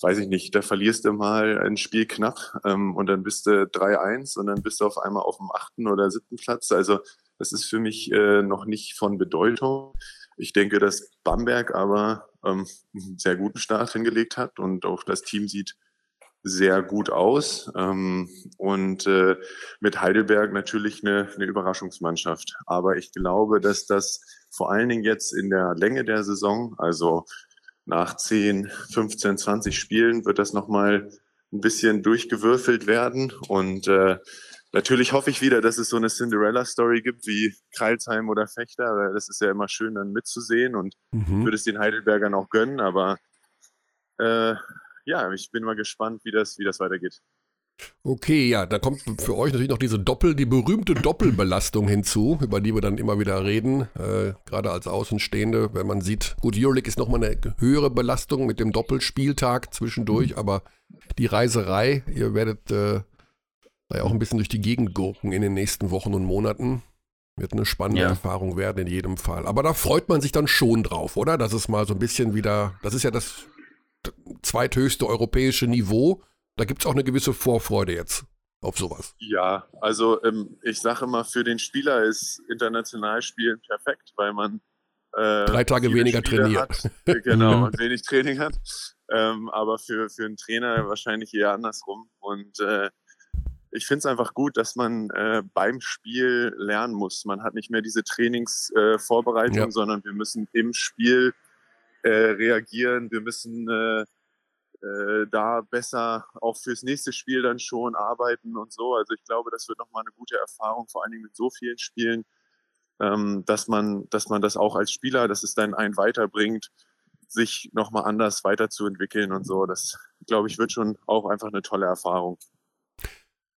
weiß ich nicht, da verlierst du mal ein Spiel knapp ähm, und dann bist du 3-1 und dann bist du auf einmal auf dem achten oder siebten Platz. Also das ist für mich äh, noch nicht von Bedeutung. Ich denke, dass Bamberg aber ähm, einen sehr guten Start hingelegt hat und auch das Team sieht sehr gut aus. Ähm, und äh, mit Heidelberg natürlich eine, eine Überraschungsmannschaft. Aber ich glaube, dass das vor allen Dingen jetzt in der Länge der Saison, also nach 10, 15, 20 Spielen, wird das nochmal ein bisschen durchgewürfelt werden. Und äh, Natürlich hoffe ich wieder, dass es so eine Cinderella-Story gibt wie Kreilsheim oder Fechter, weil das ist ja immer schön dann mitzusehen und mhm. würde es den Heidelbergern auch gönnen, aber äh, ja, ich bin mal gespannt, wie das, wie das weitergeht. Okay, ja, da kommt für euch natürlich noch diese Doppel, die berühmte Doppelbelastung hinzu, über die wir dann immer wieder reden, äh, gerade als Außenstehende, wenn man sieht, gut, Euroleague ist nochmal eine höhere Belastung mit dem Doppelspieltag zwischendurch, mhm. aber die Reiserei, ihr werdet äh, da ja auch ein bisschen durch die Gegend gurken in den nächsten Wochen und Monaten. Wird eine spannende ja. Erfahrung werden in jedem Fall. Aber da freut man sich dann schon drauf, oder? Dass es mal so ein bisschen wieder, das ist ja das zweithöchste europäische Niveau. Da gibt es auch eine gewisse Vorfreude jetzt auf sowas. Ja, also ähm, ich sage immer, für den Spieler ist international Spielen perfekt, weil man äh, drei Tage weniger Spiele trainiert. Hat, genau, und wenig Training hat. Ähm, aber für, für einen Trainer wahrscheinlich eher andersrum. Und äh, ich finde es einfach gut, dass man äh, beim Spiel lernen muss. Man hat nicht mehr diese Trainingsvorbereitung, äh, ja. sondern wir müssen im Spiel äh, reagieren. Wir müssen äh, äh, da besser auch fürs nächste Spiel dann schon arbeiten und so. Also ich glaube, das wird nochmal eine gute Erfahrung, vor allen Dingen mit so vielen Spielen, ähm, dass man, dass man das auch als Spieler, dass es dann einen weiterbringt, sich nochmal anders weiterzuentwickeln und so. Das, glaube ich, wird schon auch einfach eine tolle Erfahrung.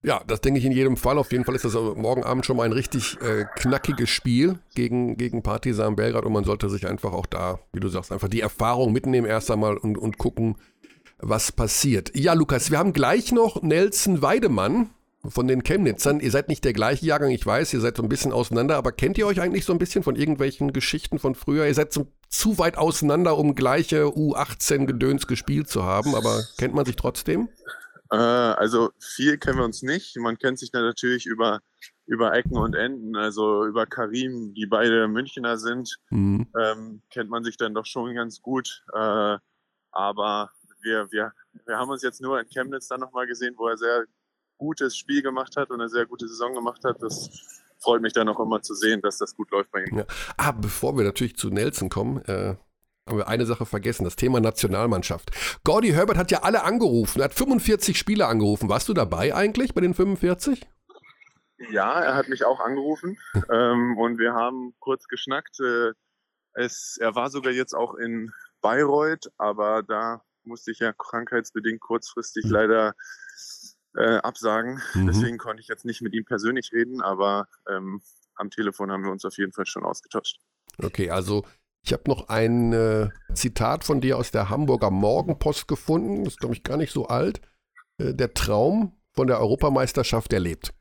Ja, das denke ich in jedem Fall. Auf jeden Fall ist das morgen Abend schon mal ein richtig äh, knackiges Spiel gegen, gegen Partisan Belgrad und man sollte sich einfach auch da, wie du sagst, einfach die Erfahrung mitnehmen erst einmal und, und gucken, was passiert. Ja, Lukas, wir haben gleich noch Nelson Weidemann von den Chemnitzern. Ihr seid nicht der gleiche Jahrgang, ich weiß, ihr seid so ein bisschen auseinander, aber kennt ihr euch eigentlich so ein bisschen von irgendwelchen Geschichten von früher? Ihr seid so zu weit auseinander, um gleiche U18-Gedöns gespielt zu haben, aber kennt man sich trotzdem? Äh, also viel kennen wir uns nicht. Man kennt sich natürlich über, über Ecken und Enden, also über Karim, die beide Münchner sind, mhm. ähm, kennt man sich dann doch schon ganz gut. Äh, aber wir, wir, wir haben uns jetzt nur in Chemnitz dann nochmal gesehen, wo er sehr gutes Spiel gemacht hat und eine sehr gute Saison gemacht hat. Das freut mich dann auch immer zu sehen, dass das gut läuft bei ihm. Ja. Ah, bevor wir natürlich zu Nelson kommen, äh, haben wir eine Sache vergessen, das Thema Nationalmannschaft. Gordy Herbert hat ja alle angerufen, er hat 45 Spieler angerufen. Warst du dabei eigentlich bei den 45? Ja, er hat mich auch angerufen ähm, und wir haben kurz geschnackt. Äh, es, er war sogar jetzt auch in Bayreuth, aber da musste ich ja krankheitsbedingt kurzfristig mhm. leider äh, absagen. Mhm. Deswegen konnte ich jetzt nicht mit ihm persönlich reden, aber ähm, am Telefon haben wir uns auf jeden Fall schon ausgetauscht. Okay, also Ich habe noch ein äh, Zitat von dir aus der Hamburger Morgenpost gefunden. Das ist, glaube ich, gar nicht so alt. Äh, der Traum von der Europameisterschaft erlebt.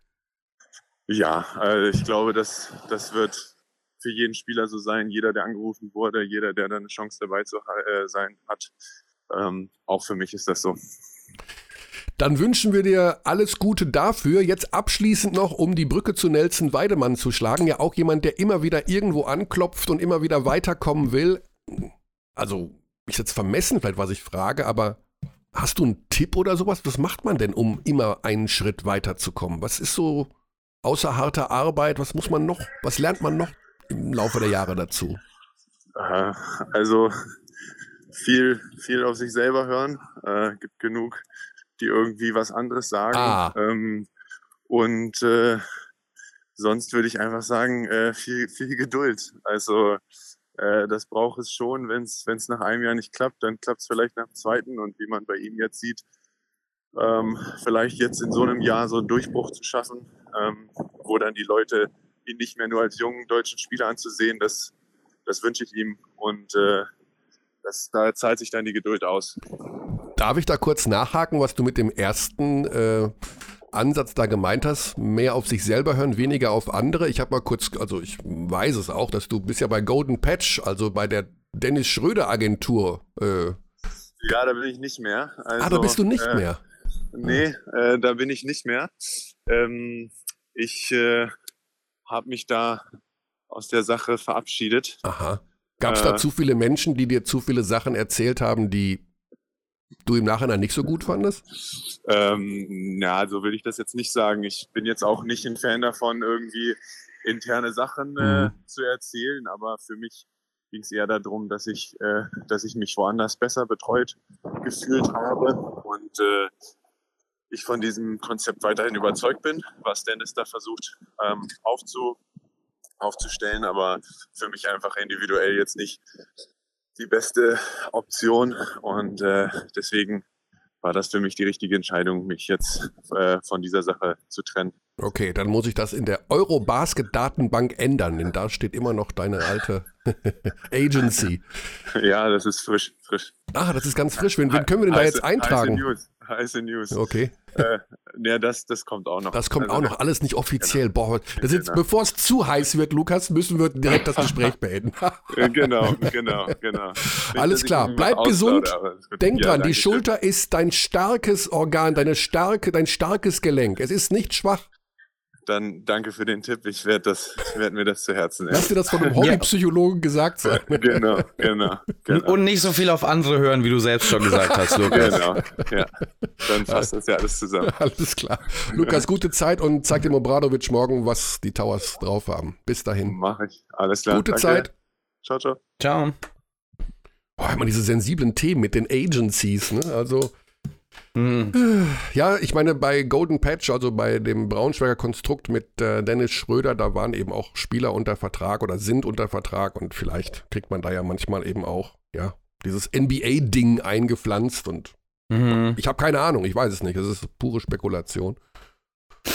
Ja, äh, ich glaube, das, das wird für jeden Spieler so sein. Jeder, der angerufen wurde, jeder, der da eine Chance dabei zu äh, sein hat. Ähm, auch für mich ist das so. Dann wünschen wir dir alles Gute dafür. Jetzt abschließend noch, um die Brücke zu Nelson Weidemann zu schlagen. Ja, auch jemand, der immer wieder irgendwo anklopft und immer wieder weiterkommen will. Also, ist jetzt vermessen vielleicht, was ich frage, aber hast du einen Tipp oder sowas? Was macht man denn, um immer einen Schritt weiterzukommen? Was ist so außer harter Arbeit? Was muss man noch, was lernt man noch im Laufe der Jahre dazu? Also viel, viel auf sich selber hören. Äh, gibt genug, die irgendwie was anderes sagen. Ah. Ähm, und äh, sonst würde ich einfach sagen, äh, viel, viel Geduld. Also äh, das braucht es schon. Wenn es nach einem Jahr nicht klappt, dann klappt es vielleicht nach dem zweiten. Und wie man bei ihm jetzt sieht, ähm, vielleicht jetzt in so einem Jahr so einen Durchbruch zu schaffen, ähm, wo dann die Leute ihn nicht mehr nur als jungen deutschen Spieler anzusehen, das, das wünsche ich ihm. Und äh, das, da zahlt sich dann die Geduld aus. Darf ich da kurz nachhaken, was du mit dem ersten äh, Ansatz da gemeint hast? Mehr auf sich selber hören, weniger auf andere. Ich habe mal kurz, also ich weiß es auch, dass du bist ja bei Golden Patch, also bei der Dennis Schröder Agentur. Äh, ja, da bin ich nicht mehr. Also, ah, da bist du nicht äh, mehr. Nee, äh, da bin ich nicht mehr. Ähm, ich äh, habe mich da aus der Sache verabschiedet. Aha. Gab es da äh. zu viele Menschen, die dir zu viele Sachen erzählt haben, die du im Nachhinein nicht so gut fandest? Ähm, ja, so will ich das jetzt nicht sagen. Ich bin jetzt auch nicht ein Fan davon, irgendwie interne Sachen äh, mhm. zu erzählen, aber für mich ging es eher darum, dass ich, äh, dass ich mich woanders besser betreut gefühlt habe und äh, ich von diesem Konzept weiterhin überzeugt bin, was Dennis da versucht ähm, aufzu, aufzustellen, aber für mich einfach individuell jetzt nicht die beste Option und äh, deswegen war das für mich die richtige Entscheidung, mich jetzt äh, von dieser Sache zu trennen. Okay, dann muss ich das in der Eurobasket-Datenbank ändern, denn da steht immer noch deine alte Agency. Ja, das ist frisch, frisch. Ah, das ist ganz frisch. Wen, wen können wir denn da jetzt eintragen? Heiße News. Okay. Äh, ja, das, das kommt auch noch. Das kommt also, auch noch, alles nicht offiziell. Genau. Boah, das jetzt, genau. bevor es zu heiß wird, Lukas, müssen wir direkt das Gespräch beenden. genau, genau, genau. Nicht, alles klar, bleib gesund. Denk ja, dran, die Schulter ist dein starkes Organ, deine starke, dein starkes Gelenk. Es ist nicht schwach. Dann danke für den Tipp. Ich werde werd mir das zu Herzen nehmen. Lass dir das von einem Hobbypsychologen gesagt sein. genau, genau, genau, Und nicht so viel auf andere hören, wie du selbst schon gesagt hast, Lukas. genau, ja. Dann fasst das ja alles zusammen. Alles klar. Lukas, gute Zeit und zeig dem Obradovic morgen, was die Towers drauf haben. Bis dahin. Mach ich. Alles klar. Gute danke. Zeit. Ciao, ciao. Ciao. Boah, immer diese sensiblen Themen mit den Agencies, ne? Also Mhm. Ja, ich meine, bei Golden Patch, also bei dem Braunschweiger Konstrukt mit äh, Dennis Schröder, da waren eben auch Spieler unter Vertrag oder sind unter Vertrag und vielleicht kriegt man da ja manchmal eben auch, ja, dieses NBA-Ding eingepflanzt und mhm. ich habe keine Ahnung, ich weiß es nicht, es ist pure Spekulation.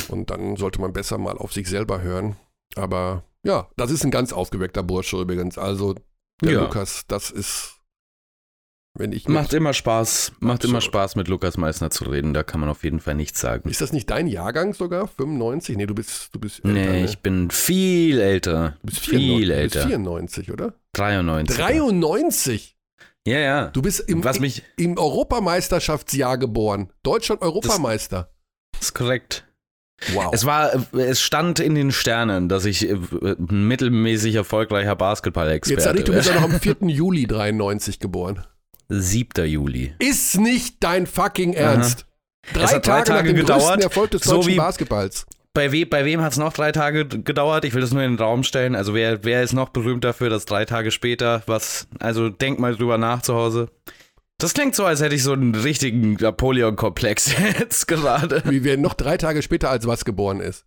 Und dann sollte man besser mal auf sich selber hören. Aber ja, das ist ein ganz aufgeweckter Bursche übrigens. Also der ja. Lukas, das ist wenn ich macht immer Spaß, macht immer Spaß mit Lukas Meissner zu reden, da kann man auf jeden Fall nichts sagen. Ist das nicht dein Jahrgang sogar? 95? Nee, du bist du bist älter. Nee, ne? ich bin viel älter. Du bist viel 94, älter. Du bist 94, oder? 93. 93? Ja, ja. Du bist im, Was mich im Europameisterschaftsjahr geboren. Deutschland Europameister. Das, ist korrekt. Wow. Es war, es stand in den Sternen, dass ich äh, ein mittelmäßig erfolgreicher Basketball-Experte Jetzt sag ich, du bist ja noch am 4. Juli 93 geboren. 7. Juli. Ist nicht dein fucking Ernst. Drei, es hat drei Tage, Tage nach dem gedauert. Erfolg des deutschen so Basketballs. Bei, we, bei wem hat es noch drei Tage gedauert? Ich will das nur in den Raum stellen. Also wer, wer ist noch berühmt dafür, dass drei Tage später was, also denk mal drüber nach zu Hause. Das klingt so, als hätte ich so einen richtigen Napoleon-Komplex jetzt gerade. Wie wer noch drei Tage später als was geboren ist.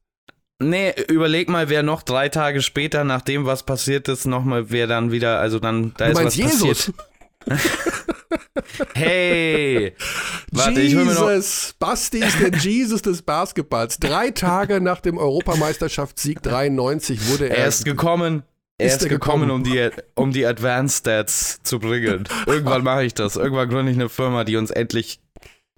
Nee, überleg mal, wer noch drei Tage später, nach dem, was passiert ist, nochmal, wer dann wieder, also dann, da du ist was Jesus? passiert. hey! Warte, Jesus! Basti ist der Jesus des Basketballs. Drei Tage nach dem Europameisterschaftssieg 93 wurde er. Er ist gekommen, Er Ist ist, er gekommen, gekommen? um die, um die Advanced Stats zu bringen. Irgendwann mache ich das. Irgendwann gründe ich eine Firma, die uns endlich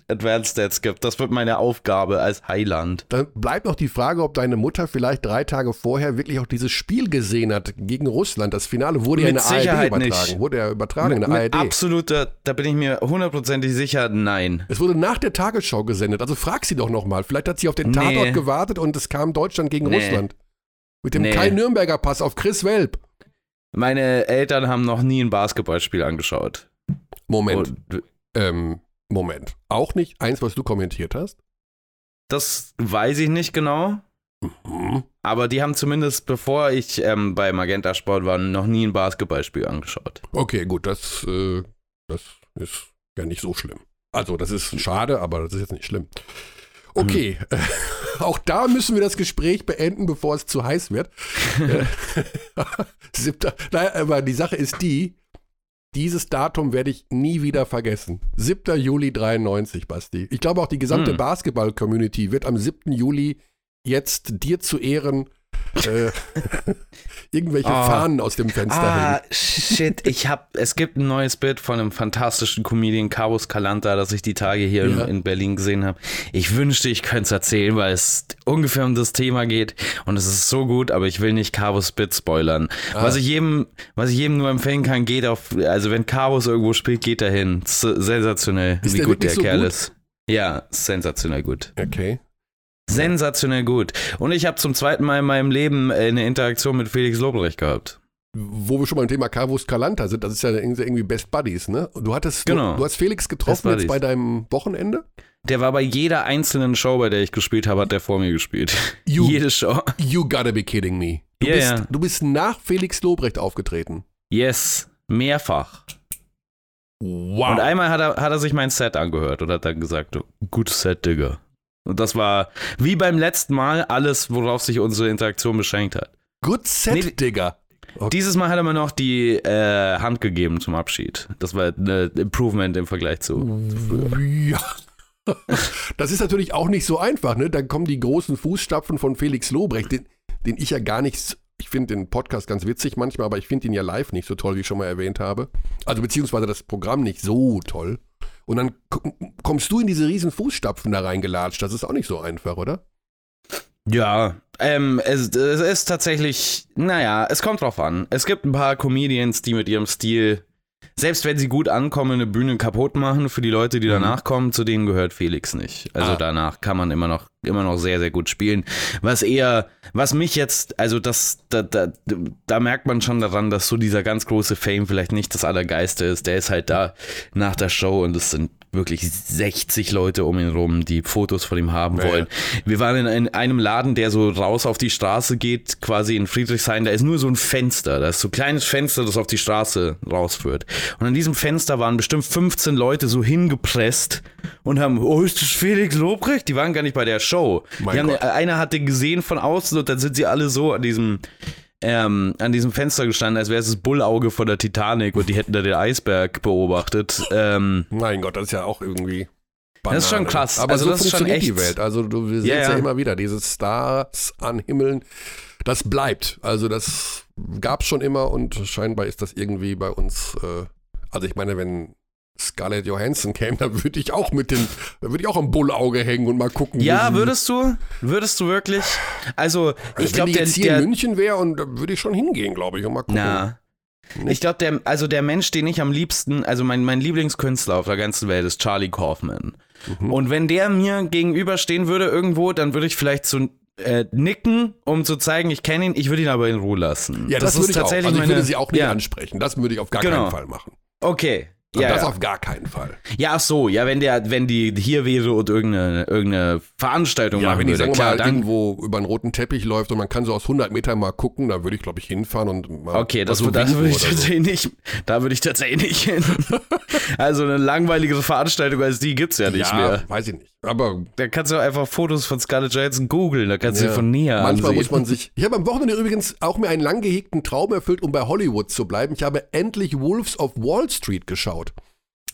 Advanced Stats gibt. Das wird meine Aufgabe als Heiland. Dann bleibt noch die Frage, ob deine Mutter vielleicht drei Tage vorher wirklich auch dieses Spiel gesehen hat gegen Russland. Das Finale wurde ja in der ARD Sicherheit übertragen. nicht. Wurde ja übertragen in Mit, der mit ARD. absoluter, da bin ich mir hundertprozentig sicher, nein. Es wurde nach der Tagesschau gesendet. Also frag sie doch nochmal. Vielleicht hat sie auf den Nee. Tatort gewartet und es kam Deutschland gegen Nee. Russland. Mit dem Nee. Kai Nürnberger Pass auf Chris Welp. Meine Eltern haben noch nie ein Basketballspiel angeschaut. Moment, Und ähm, Moment. Auch nicht eins, was du kommentiert hast? das weiß ich nicht genau. Mhm. Aber die haben zumindest, bevor ich ähm, bei Magenta Sport war, noch nie ein Basketballspiel angeschaut. Okay, gut, das, äh, das ist ja nicht so schlimm. Also, das ist schade, aber das ist jetzt nicht schlimm. Okay, äh, auch da müssen wir das Gespräch beenden, bevor es zu heiß wird. Äh, Siebter, naja, aber die Sache ist die, dieses Datum werde ich nie wieder vergessen. 7. Juli 93, Basti. Ich glaube auch die gesamte Hm. Basketball-Community wird am 7. Juli jetzt dir zu Ehren äh, irgendwelche Ah. Fahnen aus dem Fenster Ah, hängen. shit, ich hab, es gibt ein neues Bild von einem fantastischen Comedian, Carlos Calanta, das ich die Tage hier Ja. in, in Berlin gesehen habe. Ich wünschte, ich könnte es erzählen, weil es ungefähr um das Thema geht und es ist so gut, aber ich will nicht Carlos Bit spoilern. Ah. Was ich jedem, was ich jedem nur empfehlen kann, geht auf, also wenn Carlos irgendwo spielt, geht er hin. S- Sensationell, Ist wie der gut der so Kerl gut? ist. Ja, sensationell gut. Okay. Sensationell gut. Und ich habe zum zweiten Mal in meinem Leben äh, eine Interaktion mit Felix Lobrecht gehabt. Wo wir schon beim Thema Carvus Calanta sind, das ist ja irgendwie Best Buddies, ne? Du hattest, Genau. du, du hast Felix getroffen jetzt bei deinem Wochenende? Der war bei jeder einzelnen Show, bei der ich gespielt habe, hat der vor mir gespielt. You, Jede Show. you gotta be kidding me. Du, Ja, bist, du bist nach Felix Lobrecht aufgetreten. Yes, mehrfach. Wow. Und einmal hat er, hat er sich mein Set angehört und hat dann gesagt, gut Set, Digga. Und das war wie beim letzten Mal alles, worauf sich unsere Interaktion beschränkt hat. Good Set, Nee, Digga. Okay. Dieses Mal hat er mir noch die äh, Hand gegeben zum Abschied. Das war ein Improvement im Vergleich zu. Ja. Das ist natürlich auch nicht so einfach, ne? Dann kommen die großen Fußstapfen von Felix Lobrecht, den, den ich ja gar nicht, ich finde den Podcast ganz witzig manchmal, aber ich finde ihn ja live nicht so toll, wie ich schon mal erwähnt habe. Also beziehungsweise das Programm nicht so toll. Und dann kommst du in diese riesen Fußstapfen da reingelatscht. Das ist auch nicht so einfach, oder? Ja, ähm, es, es ist tatsächlich, naja, es kommt drauf an. Es gibt ein paar Comedians, die mit ihrem Stil, selbst wenn sie gut ankommen, eine Bühne kaputt machen für die Leute, die Mhm. danach kommen, zu denen gehört Felix nicht. Also Ah. danach kann man immer noch, immer noch sehr, sehr gut spielen. Was eher, was mich jetzt, also das, da, da, da merkt man schon daran, dass so dieser ganz große Fame vielleicht nicht das Allergeiste ist. Der ist halt da nach der Show und es sind wirklich 60 Leute um ihn rum, die Fotos von ihm haben Ja, ja. wollen. Wir waren in ein, einem Laden, der so raus auf die Straße geht, quasi in Friedrichshain. Da ist nur so ein Fenster. Da ist so ein kleines Fenster, das auf die Straße rausführt. Und an diesem Fenster waren bestimmt 15 Leute so hingepresst und haben, oh, ist das Felix Lobrecht? Die waren gar nicht bei der Show. Haben, einer hat den gesehen von außen und dann sind sie alle so an diesem ähm, an diesem Fenster gestanden, als wäre es das Bullauge von der Titanic und die hätten da den Eisberg beobachtet. Ähm, Mein Gott, das ist ja auch irgendwie. Das ist schon Banane. krass. Aber Also so das ist schon funktioniert die echt- Welt. Also du, wir sehen Ja, es ja. ja. immer wieder. Diese Stars an Himmeln, das bleibt. Also das gab es schon immer und scheinbar ist das irgendwie bei uns. Äh, also ich meine, wenn Scarlett Johansson käme, dann würde ich auch mit den, dann würde ich auch am Bullauge hängen und mal gucken. ja, würdest du? Würdest du wirklich? Also, ich wenn glaube, der, jetzt hier der in München wäre und da würde ich schon hingehen, glaube ich, und mal gucken. Na. Ich glaube, der, also der Mensch, den ich am liebsten, also mein, mein Lieblingskünstler auf der ganzen Welt ist Charlie Kaufman. Mhm. Und wenn der mir gegenüberstehen würde irgendwo, dann würde ich vielleicht so äh, nicken, um zu zeigen, ich kenne ihn, ich würde ihn aber in Ruhe lassen. Ja, das, würde ich auch. Also ich meine, würde sie auch nicht ja. ansprechen. Das würde ich auf gar Genau. keinen Fall machen. Okay. Ja, das ja. auf gar keinen Fall. ja, ach so, ja, wenn der, wenn die hier wäre und irgendeine, irgendeine Veranstaltung Ja, machen wenn die, würde, klar, mal, dann, irgendwo über einen roten Teppich läuft und man kann so aus 100 Metern mal gucken, da würde ich, glaube ich, hinfahren und mal Okay, das, so das würde ich oder so. tatsächlich nicht, da würde ich tatsächlich nicht hin. also eine langweiligere Veranstaltung als die gibt's ja nicht ja, mehr. weiß ich nicht. Aber Da kannst du einfach Fotos von Scarlett Johansson googeln, da kannst du ja, sie von näher manchmal ansehen. muss man sich. Ich habe am Wochenende übrigens auch mir einen lang gehegten Traum erfüllt, um bei Hollywood zu bleiben. Ich habe endlich Wolves of Wall Street geschaut.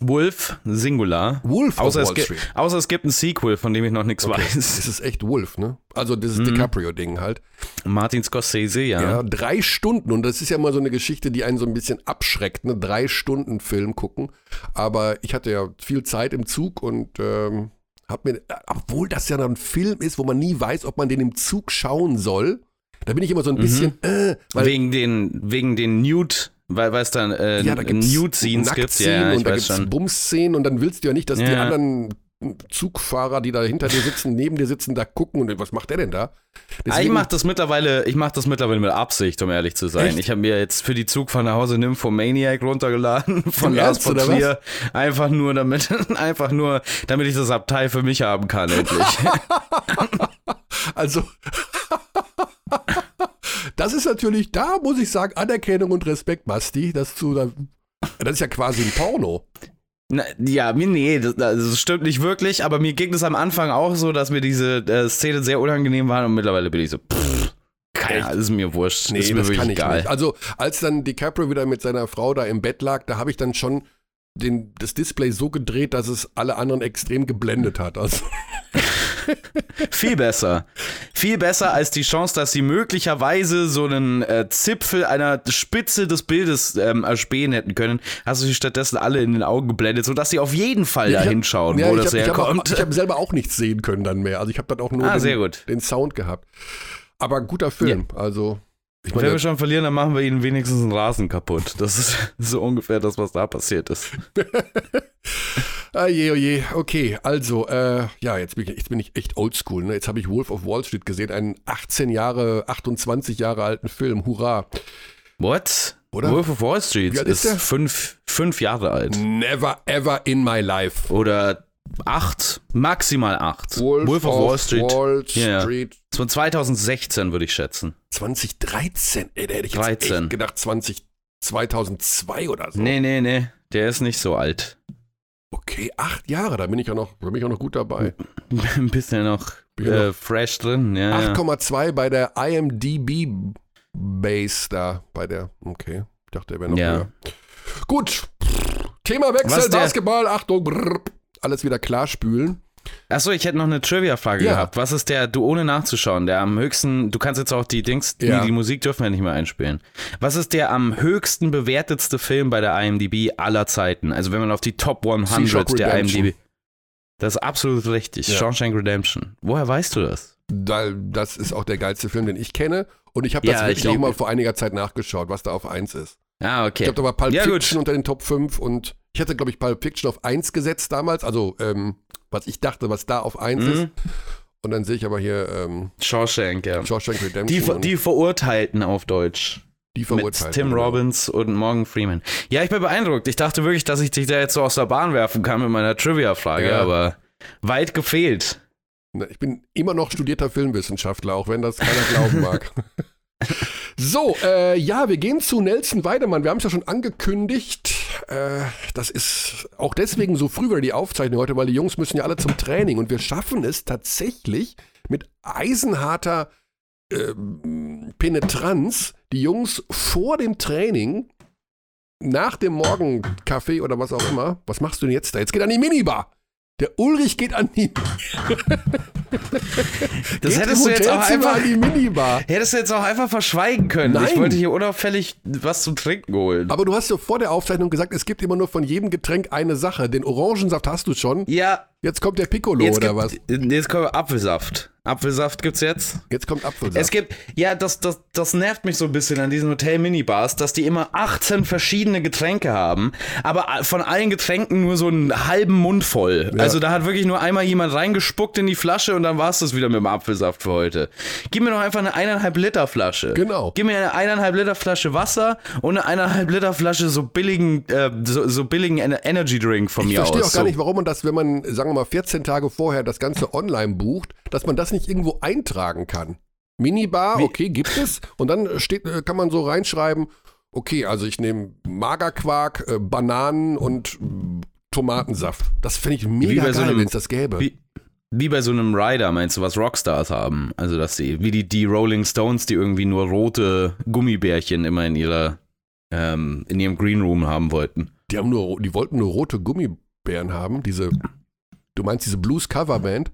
Wolf, Singular. Wolf außer of es, Street. außer es gibt ein Sequel, von dem ich noch nichts Okay. weiß. Es ist echt Wolf, ne? Also dieses Mhm. DiCaprio-Ding halt. Martin Scorsese, ja. Ja, drei Stunden. Und das ist ja immer so eine Geschichte, die einen so ein bisschen abschreckt, ne? Drei Stunden Film gucken. Aber ich hatte ja viel Zeit im Zug und ähm, hab mir, obwohl das ja noch ein Film ist, wo man nie weiß, ob man den im Zug schauen soll, da bin ich immer so ein bisschen, äh, weil wegen den, wegen den Nude, weil es dann äh, ja, da Nude-Scenes gibt. Ja, ja, und da gibt's. Bums-Szenen und dann willst du ja nicht, dass die Ja. anderen Zugfahrer, die da hinter dir sitzen, neben dir sitzen, da gucken und was macht der denn da? Ah, ich mache das mittlerweile, ich mache das mittlerweile mit Absicht, um ehrlich zu sein. Echt? Ich habe mir jetzt für die Zugfahrt nach Hause Nymphomaniac runtergeladen von Lars von Trier. Einfach nur damit, einfach nur, damit ich das Abteil für mich haben kann, endlich. Also, das ist natürlich, da muss ich sagen, Anerkennung und Respekt, Basti, dass du da, das ist ja quasi ein Porno. Na, ja, mir nee, das, das stimmt nicht wirklich, aber mir ging es am Anfang auch so, dass mir diese äh, Szene sehr unangenehm war und mittlerweile bin ich so, pff, keine Ahnung, ist mir wurscht, Nee, ist mir das wirklich kann ich egal. nicht. Also, als dann DiCaprio wieder mit seiner Frau da im Bett lag, da habe ich dann schon den, das Display so gedreht, dass es alle anderen extrem geblendet hat. Also, Viel besser. Viel besser als die Chance, dass sie möglicherweise so einen äh, Zipfel einer Spitze des Bildes ähm, erspähen hätten können. Hast du sie stattdessen alle in den Augen geblendet, sodass sie auf jeden Fall Ja, da hab- hinschauen, ja, wo ich das hab- hab herkommt. Ich habe selber auch nichts sehen können dann mehr. Also ich habe dann auch nur Ah, den, sehr gut. den Sound gehabt. Aber guter Film. Also, ich Wenn meine, wir schon verlieren, dann machen wir ihnen wenigstens einen Rasen kaputt. Das ist so ungefähr das, was da passiert ist. ah, je, oh je. Okay, also, äh, ja, jetzt bin ich, jetzt bin ich echt oldschool. Ne? Jetzt habe ich Wolf of Wall Street gesehen, einen 18 Jahre, 28 Jahre alten Film. Hurra. What? Oder? Wolf of Wall Street ist, ist der? fünf, fünf Jahre alt. Never ever in my life. Oder acht, maximal acht. Wolf, of Wall Street. Wall. Street So 2016 würde ich schätzen. 2013. Ey, da hätte ich jetzt 13. echt gedacht 20, 2002 oder so. Nee, nee, nee. Der ist nicht so alt. Okay, acht Jahre, da bin ich ja noch, da bin ich auch noch gut dabei. Ein bisschen noch äh, fresh drin. Ja, ja. 8,2 bei der IMDb Base da, bei der, okay, ich dachte, er wäre noch Ja. höher. Gut, Themawechsel, Basketball, Achtung, brrr, alles wieder klarspülen. Achso, ich hätte noch eine Trivia-Frage Ja. gehabt. Was ist der, du ohne nachzuschauen, der am höchsten, du kannst jetzt auch die Dings, Ja. die, die Musik dürfen wir nicht mehr einspielen. Was ist der am höchsten bewertetste Film bei der IMDb aller Zeiten? Also wenn man auf die Top 100 Seashore der. IMDb. Das ist absolut richtig. Ja. Shawshank Redemption. Woher weißt du das? Da, das ist auch der geilste Film, den ich kenne. Und ich habe das Ja, wirklich ich auch mal vor einiger Zeit nachgeschaut, was da auf 1 ist. Ah, okay. Ich glaube, da war Pulp Ja, gut. Fiction unter den Top 5 und ich hatte, glaube ich, Pulp Fiction auf 1 gesetzt damals. Also, ähm, was ich dachte, was da auf 1 ist. Mhm. Und dann sehe ich aber hier ähm, Shawshank, ja. Shawshank Redemption. Die, Ver- die Verurteilten auf Deutsch. die Mit verurteilt. Tim Robbins und Morgan Freeman. Ja, ich bin beeindruckt. Ich dachte wirklich, dass ich dich da jetzt so aus der Bahn werfen kann mit meiner Trivia-Frage, Ja. aber weit gefehlt. Ich bin immer noch studierter Filmwissenschaftler, auch wenn das keiner glauben mag. So, äh, ja, wir gehen zu Nelson Weidemann. Wir haben es ja schon angekündigt. Äh, das ist auch deswegen so früh wieder die Aufzeichnung heute, weil die Jungs müssen ja alle zum Training und wir schaffen es tatsächlich mit eisenharter ähm, Penetranz, die Jungs vor dem Training, nach dem Morgenkaffee oder was auch immer, was machst du denn jetzt da? Jetzt geht an die Minibar. Der Ulrich geht an die Das hättest du jetzt auch einfach. an die Minibar. Hättest du jetzt auch einfach verschweigen können. Nein. Ich wollte hier unauffällig was zum Trinken holen. Aber du hast ja vor der Aufzeichnung gesagt, es gibt immer nur von jedem Getränk eine Sache. Den Orangensaft hast du schon. ja, Jetzt kommt der Piccolo jetzt oder gibt, was? Jetzt kommt Apfelsaft. Apfelsaft gibt's jetzt? Jetzt kommt Apfelsaft. Es gibt, ja, das, das, das nervt mich so ein bisschen an diesen Hotel-Minibars, dass die immer 18 verschiedene Getränke haben, aber von allen Getränken nur so einen halben Mund voll. Ja. Also da hat wirklich nur einmal jemand reingespuckt in die Flasche und dann war es das wieder mit dem Apfelsaft für heute. Gib mir doch einfach eine eineinhalb Liter Flasche. Genau. Gib mir eine eineinhalb Liter Flasche Wasser und eine eineinhalb Liter Flasche so billigen, äh, so, so billigen Ener- Energy Drink von ich mir aus. verstehe auch gar so. nicht, warum man das, wenn man, sagen wir mal, 14 Tage vorher das Ganze online bucht, dass man das nicht irgendwo eintragen kann. Minibar, okay, gibt es. Und dann steht, äh, kann man so reinschreiben, okay, also ich nehme Magerquark, äh, Bananen und äh, Tomatensaft. Das fände ich mega so geil, einem- wenn es das gäbe. Wie, wie bei so einem Rider, meinst du, was Rockstars haben? Also, dass die, wie die, die Rolling Stones, die irgendwie nur rote Gummibärchen immer in ihrer, ähm, in ihrem Green Room haben wollten. Die haben nur, die wollten nur rote Gummibären haben, diese, du meinst diese Blues Coverband?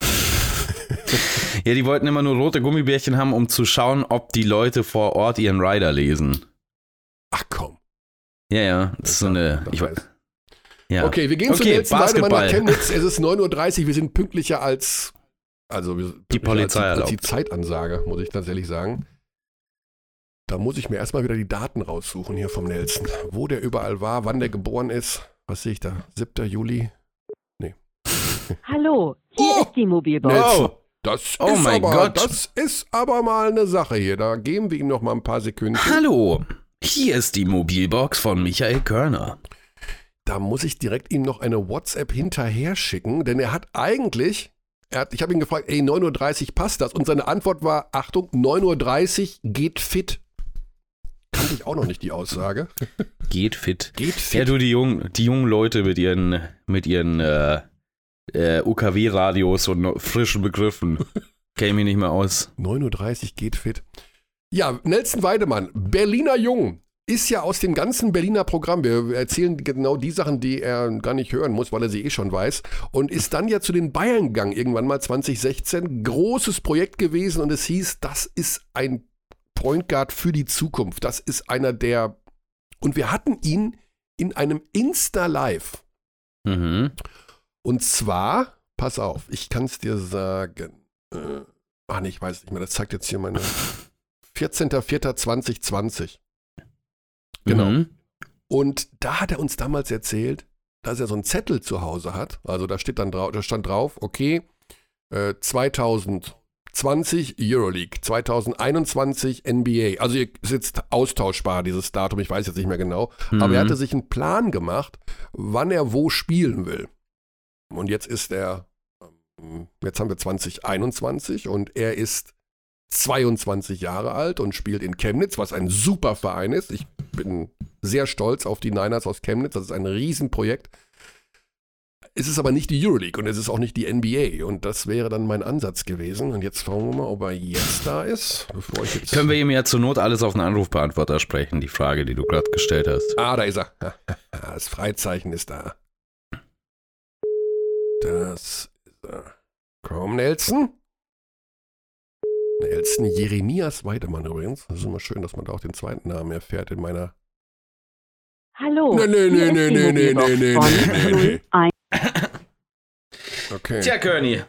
ja, die wollten immer nur rote Gummibärchen haben, um zu schauen, ob die Leute vor Ort ihren Rider lesen. Ach komm. Ja, ja, das ist so eine. Ich, ja. Okay, wir gehen okay, zum letzten Weidemann nach Chemnitz. Es ist 9.30 Uhr, wir sind pünktlicher als. Also, die Polizei als, als die Zeitansage, muss ich tatsächlich sagen. Da muss ich mir erstmal wieder die Daten raussuchen hier vom Nelson. Wo der überall war, wann der geboren ist. Was sehe ich da? 7. Juli? Hallo, hier oh, ist die Mobilbox. Nelson. Das oh ist mein aber, Gott. Das ist aber mal eine Sache hier. Da geben wir ihm noch mal ein paar Sekunden. Hallo, hier ist die Mobilbox von Michael Körner. Da muss ich direkt ihm noch eine WhatsApp hinterher schicken, denn er hat eigentlich, er hat, ich habe ihn gefragt, ey, 9.30 Uhr passt das? Und seine Antwort war, Achtung, 9.30 Uhr geht fit. Kannte ich auch noch nicht die Aussage. Geht fit. Geht fit. Ja, du, die jungen, die jungen Leute mit ihren, mit ihren äh, äh, UKW-Radios und frischen Begriffen. Käme ich nicht mehr aus. 9.30 Uhr geht fit. Ja, Nelson Weidemann, Berliner Jung, ist ja aus dem ganzen Berliner Programm. Wir erzählen genau die Sachen, die er gar nicht hören muss, weil er sie eh schon weiß. Und ist dann ja zu den Bayern gegangen, irgendwann mal 2016. Großes Projekt gewesen und es hieß, das ist ein Point Guard für die Zukunft. Das ist einer der. Und wir hatten ihn in einem Insta-Live. Mhm. Und zwar, pass auf, ich kann es dir sagen. Äh, ach nee, ich weiß nicht mehr, das zeigt jetzt hier meine. 14.04.2020. Genau. Mhm. Und da hat er uns damals erzählt, dass er so einen Zettel zu Hause hat. Also da steht dann drauf, da stand drauf, okay, äh, 2000 20 Euroleague, 2021 NBA. Also ist jetzt austauschbar, dieses Datum, ich weiß jetzt nicht mehr genau. Mhm. Aber er hatte sich einen Plan gemacht, wann er wo spielen will. Und jetzt ist er, ähm, jetzt haben wir 2021 und er ist 22 Jahre alt und spielt in Chemnitz, was ein super Verein ist. Ich bin sehr stolz auf die Niners aus Chemnitz. Das ist ein Riesenprojekt. Es ist aber nicht die Euroleague und es ist auch nicht die NBA. Und das wäre dann mein Ansatz gewesen. Und jetzt schauen wir mal, ob er jetzt da ist. Bevor ich jetzt Können wir ihm ja zur Not alles auf einen Anrufbeantworter sprechen, die Frage, die du gerade gestellt hast. Ah, da ist er. Das Freizeichen ist da. Das ist er. Komm, Nelson. Nelson Jeremias Weidemann übrigens. Das ist immer schön, dass man da auch den zweiten Namen erfährt in meiner. Hallo. Nee, nee, nee, nee, nee, nee, nee, nee, nee, nee. Okay. Tja, Körny.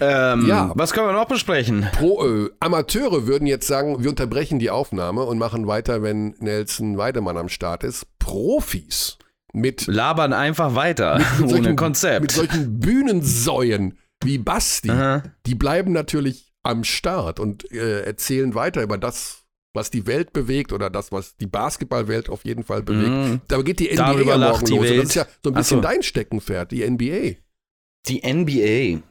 Ähm, ja. Was können wir noch besprechen? Pro, äh, Amateure würden jetzt sagen, wir unterbrechen die Aufnahme und machen weiter, wenn Nelson Weidemann am Start ist. Profis mit labern einfach weiter mit, mit ohne solchen, Konzept. Mit solchen Bühnensäuen wie Basti, Aha. die bleiben natürlich am Start und äh, erzählen weiter über das, was die Welt bewegt oder das, was die Basketballwelt auf jeden Fall bewegt. Mm. Da geht die NBA Darüber ja morgen los. Das ist ja so ein bisschen so. dein Steckenpferd, die NBA. Die NBA.